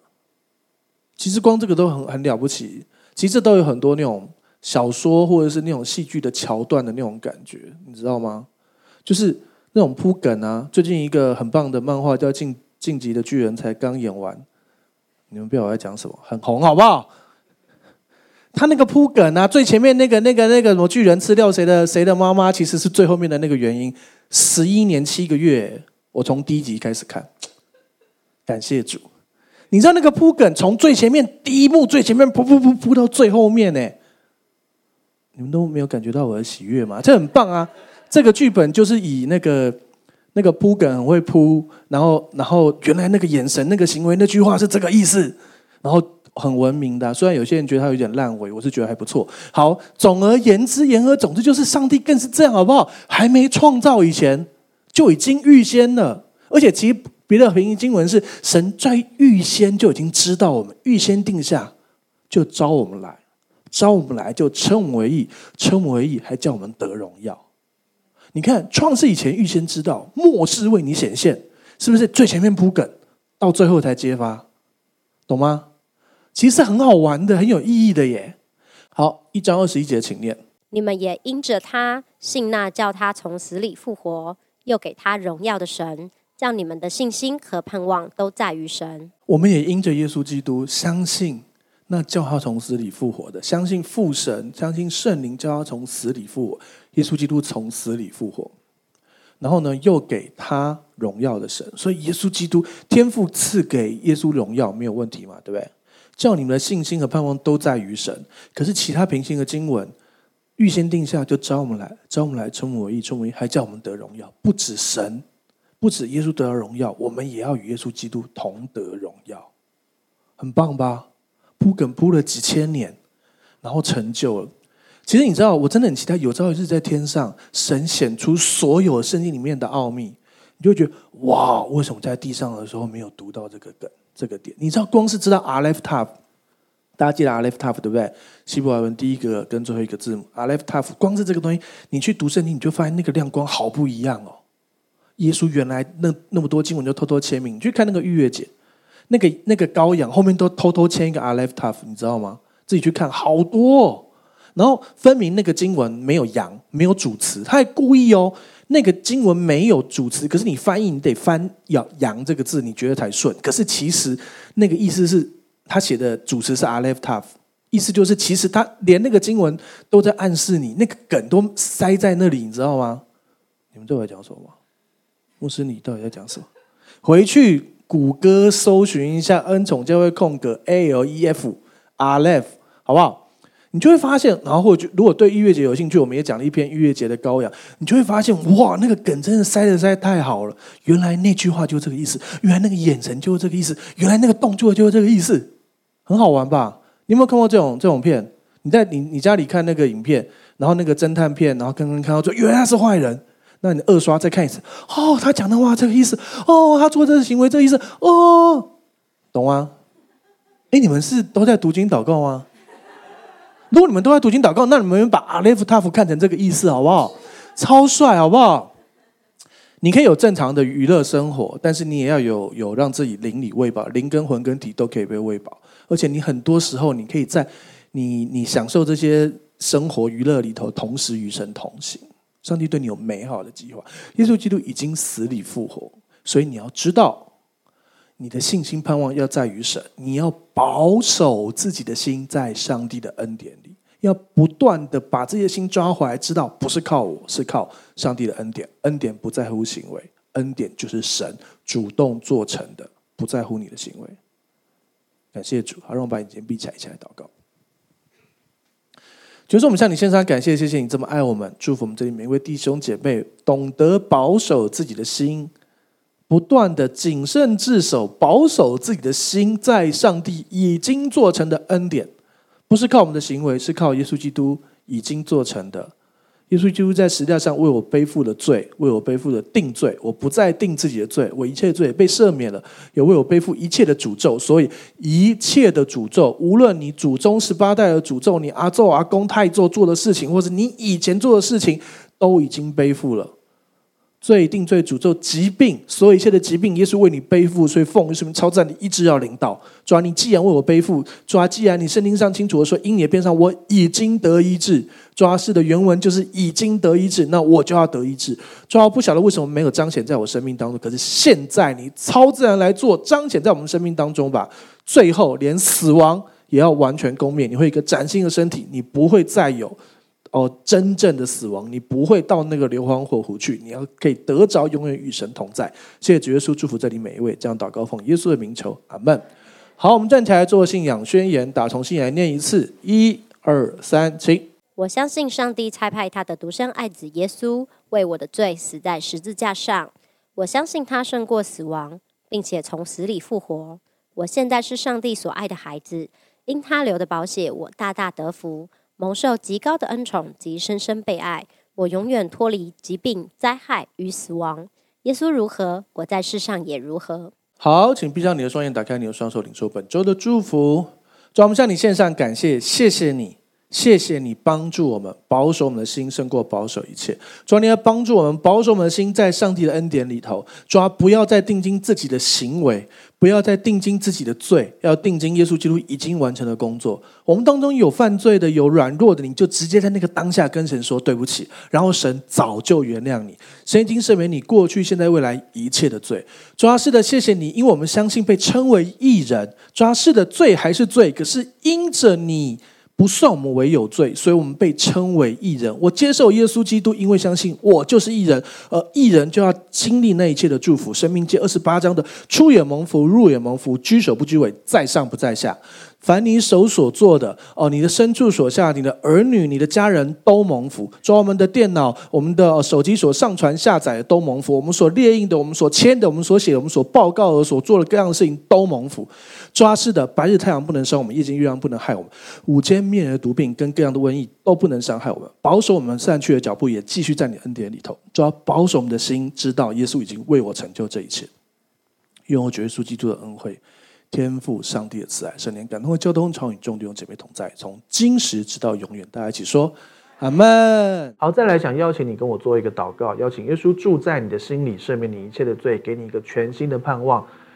Speaker 1: 其实光这个都很很了不起。其实这都有很多那种小说或者是那种戏剧的桥段的那种感觉，你知道吗？就是那种铺梗啊。最近一个很棒的漫画叫《进晋级的巨人》才刚演完，你们不知道我在讲什么，很红，好不好？他那个铺梗啊，最前面那个那个那个什么巨人吃掉谁的谁的妈妈，其实是最后面的那个原因。十一年七个月。我从第一集开始看，感谢主。你知道那个铺梗，从最前面第一幕最前面铺铺铺铺到最后面呢？你们都没有感觉到我的喜悦吗？这很棒啊！这个剧本就是以那个那个铺梗很会铺，然后然后原来那个眼神、那个行为、那句话是这个意思，然后很文明的。虽然有些人觉得他有点烂尾，我是觉得还不错。好，总而言之，言而总之，就是上帝更是这样，好不好？还没创造以前。就已经预先了，而且其实别的平行经文是神在预先就已经知道我们，预先定下，就招我们来，召我们来就称我们为义，称我们为义还叫我们得荣耀。你看创世以前预先知道，末世为你显现，是不是最前面铺梗，到最后才揭发，懂吗？其实很好玩的，很有意义的耶。好，一章二十一节，请念。
Speaker 2: 你们也因着他信那叫他从死里复活。又给他荣耀的神，叫你们的信心和盼望都在于神。
Speaker 1: 我们也因着耶稣基督相信，那叫他从死里复活的，相信父神，相信圣灵叫他从死里复活。耶稣基督从死里复活，然后呢，又给他荣耀的神。所以耶稣基督天父赐给耶稣荣耀没有问题嘛？对不对？叫你们的信心和盼望都在于神。可是其他平行的经文。预先定下，就招我们来，招我们来，称我为义，称我义，还叫我们得荣耀。不止神，不止耶稣得了荣耀，我们也要与耶稣基督同得荣耀，很棒吧？铺梗铺了几千年，然后成就了。其实你知道，我真的很期待有朝一日在天上，神显出所有圣经里面的奥秘，你就会觉得哇，为什么在地上的时候没有读到这个梗、这个点？你知道，光是知道 Aleph Tav。大家记得 Aleph Tav 对不对？希伯来文第一个跟最后一个字母 Aleph Tav，光是这个东西，你去读圣经，你就发现那个亮光好不一样哦。耶稣原来那那么多经文就偷偷签名，你去看那个逾越节，那个那个羔羊后面都偷偷签一个 Aleph Tav，你知道吗？自己去看，好多哦。然后分明那个经文没有羊，没有主词，他还故意哦，那个经文没有主词，可是你翻译你得翻“羊”羊这个字，你觉得才顺。可是其实那个意思是。他写的主词是 Aleph Tav，意思就是其实他连那个经文都在暗示你，那个梗都塞在那里，你知道吗？你们都在讲什么？牧师，你到底在讲什么？回去谷歌搜寻一下恩宠教会空格 A L E F Aleph，好不好？你就会发现，然后或者如果对音乐节有兴趣，我们也讲了一篇音乐节的羔羊，你就会发现，哇，那个梗真的塞得塞太好了。原来那句话就这个意思，原来那个眼神就是这个意思，原来那个动作就是这个意思，很好玩吧？你有没有看过这种这种片？你在你你家里看那个影片，然后那个侦探片，然后刚刚看到说原来是坏人，那你二刷再看一次，哦，他讲的话这个意思，哦，他做这个行为这个意思，哦，懂吗？哎，你们是都在读经祷告吗？如果你们都在读经祷告，那你们把阿列夫塔夫看成这个意思好不好？超帅好不好？你可以有正常的娱乐生活，但是你也要有有让自己灵里喂饱，灵跟魂跟体都可以被喂饱。而且你很多时候，你可以在你你享受这些生活娱乐里头，同时与神同行。上帝对你有美好的计划。耶稣基督已经死里复活，所以你要知道，你的信心盼望要在于神，你要保守自己的心在上帝的恩典里。要不断的把这些心抓回来，知道不是靠我，是靠上帝的恩典。恩典不在乎行为，恩典就是神主动做成的，不在乎你的行为。感谢主，好，让我把眼睛闭起来，一起来祷告。比如说我们向你献上感谢，谢谢你这么爱我们，祝福我们这里每一位弟兄姐妹，懂得保守自己的心，不断的谨慎自守，保守自己的心，在上帝已经做成的恩典。不是靠我们的行为，是靠耶稣基督已经做成的。耶稣基督在十字架上为我背负了罪，为我背负了定罪。我不再定自己的罪，我一切罪被赦免了，也为我背负一切的诅咒。所以一切的诅咒，无论你祖宗十八代的诅咒，你阿祖阿公太做做的事情，或者你以前做的事情，都已经背负了。罪定罪诅咒疾病，所有一切的疾病，耶稣为你背负，所以奉耶稣名超自然的医治要领到。主啊，你既然为我背负，主啊，既然你圣经上清楚的说，因你的鞭伤我已经得医治。主啊，是的原文就是已经得医治，那我就要得医治。主啊，不晓得为什么没有彰显在我生命当中，可是现在你超自然来做，彰显在我们生命当中吧。最后连死亡也要完全攻灭，你会一个崭新的身体，你不会再有。哦，真正的死亡，你不会到那个硫磺火湖去，你要可以得着永远与神同在。谢谢主耶稣，祝福这里每一位，这样祷告奉耶稣的名求，阿门。好，我们站起来做信仰宣言，打从心来念一次，一二三，请。
Speaker 2: 我相信上帝差派他的独生爱子耶稣为我的罪死在十字架上，我相信他胜过死亡，并且从死里复活。我现在是上帝所爱的孩子，因他流的宝血，我大大得福。蒙受极高的恩宠及深深被爱，我永远脱离疾病、灾害与死亡。耶稣如何，我在世上也如何。
Speaker 1: 好，请闭上你的双眼，打开你的双手，领受本周的祝福。主，我们向你献上感谢，谢谢你。谢谢你帮助我们保守我们的心胜过保守一切。主啊，你要帮助我们保守我们的心在上帝的恩典里头。主啊，不要再定睛自己的行为，不要再定睛自己的罪，要定睛耶稣基督已经完成的工作。我们当中有犯罪的，有软弱的，你就直接在那个当下跟神说对不起，然后神早就原谅你，神已经赦免你过去、现在、未来一切的罪。主啊，是的，谢谢你，因为我们相信被称为义人。主啊，是的，罪还是罪，可是因着你。不算我们为有罪，所以我们被称为艺人。我接受耶稣基督，因为相信我就是艺人，而艺人就要经历那一切的祝福。申命记二十八章的出也蒙福，入也蒙福，居首不居尾，在上不在下。凡你手所做的哦，你的牲畜所下，你的儿女、你的家人都蒙福。主，我们的电脑、我们的手机所上传下载的都蒙福。我们所列印的、我们所签的、我们所写的、我们所报告的、所做的各样的事情都蒙福。抓是的，白日太阳不能伤我们，夜间月亮不能害我们，午间灭人的毒病跟各样的瘟疫都不能伤害我们。保守我们散去的脚步，也继续在你恩典里头。主要保守我们的心，知道耶稣已经为我成就这一切。愿我主耶稣基督的恩惠。天父上帝的慈爱，圣灵感动的交通，常与众弟兄姐妹同在，从今时直到永远。大家一起说阿门。
Speaker 3: 好，再来想邀请你跟我做一个祷告，邀请耶稣住在你的心里，赦免你一切的罪，给你一个全新的盼望，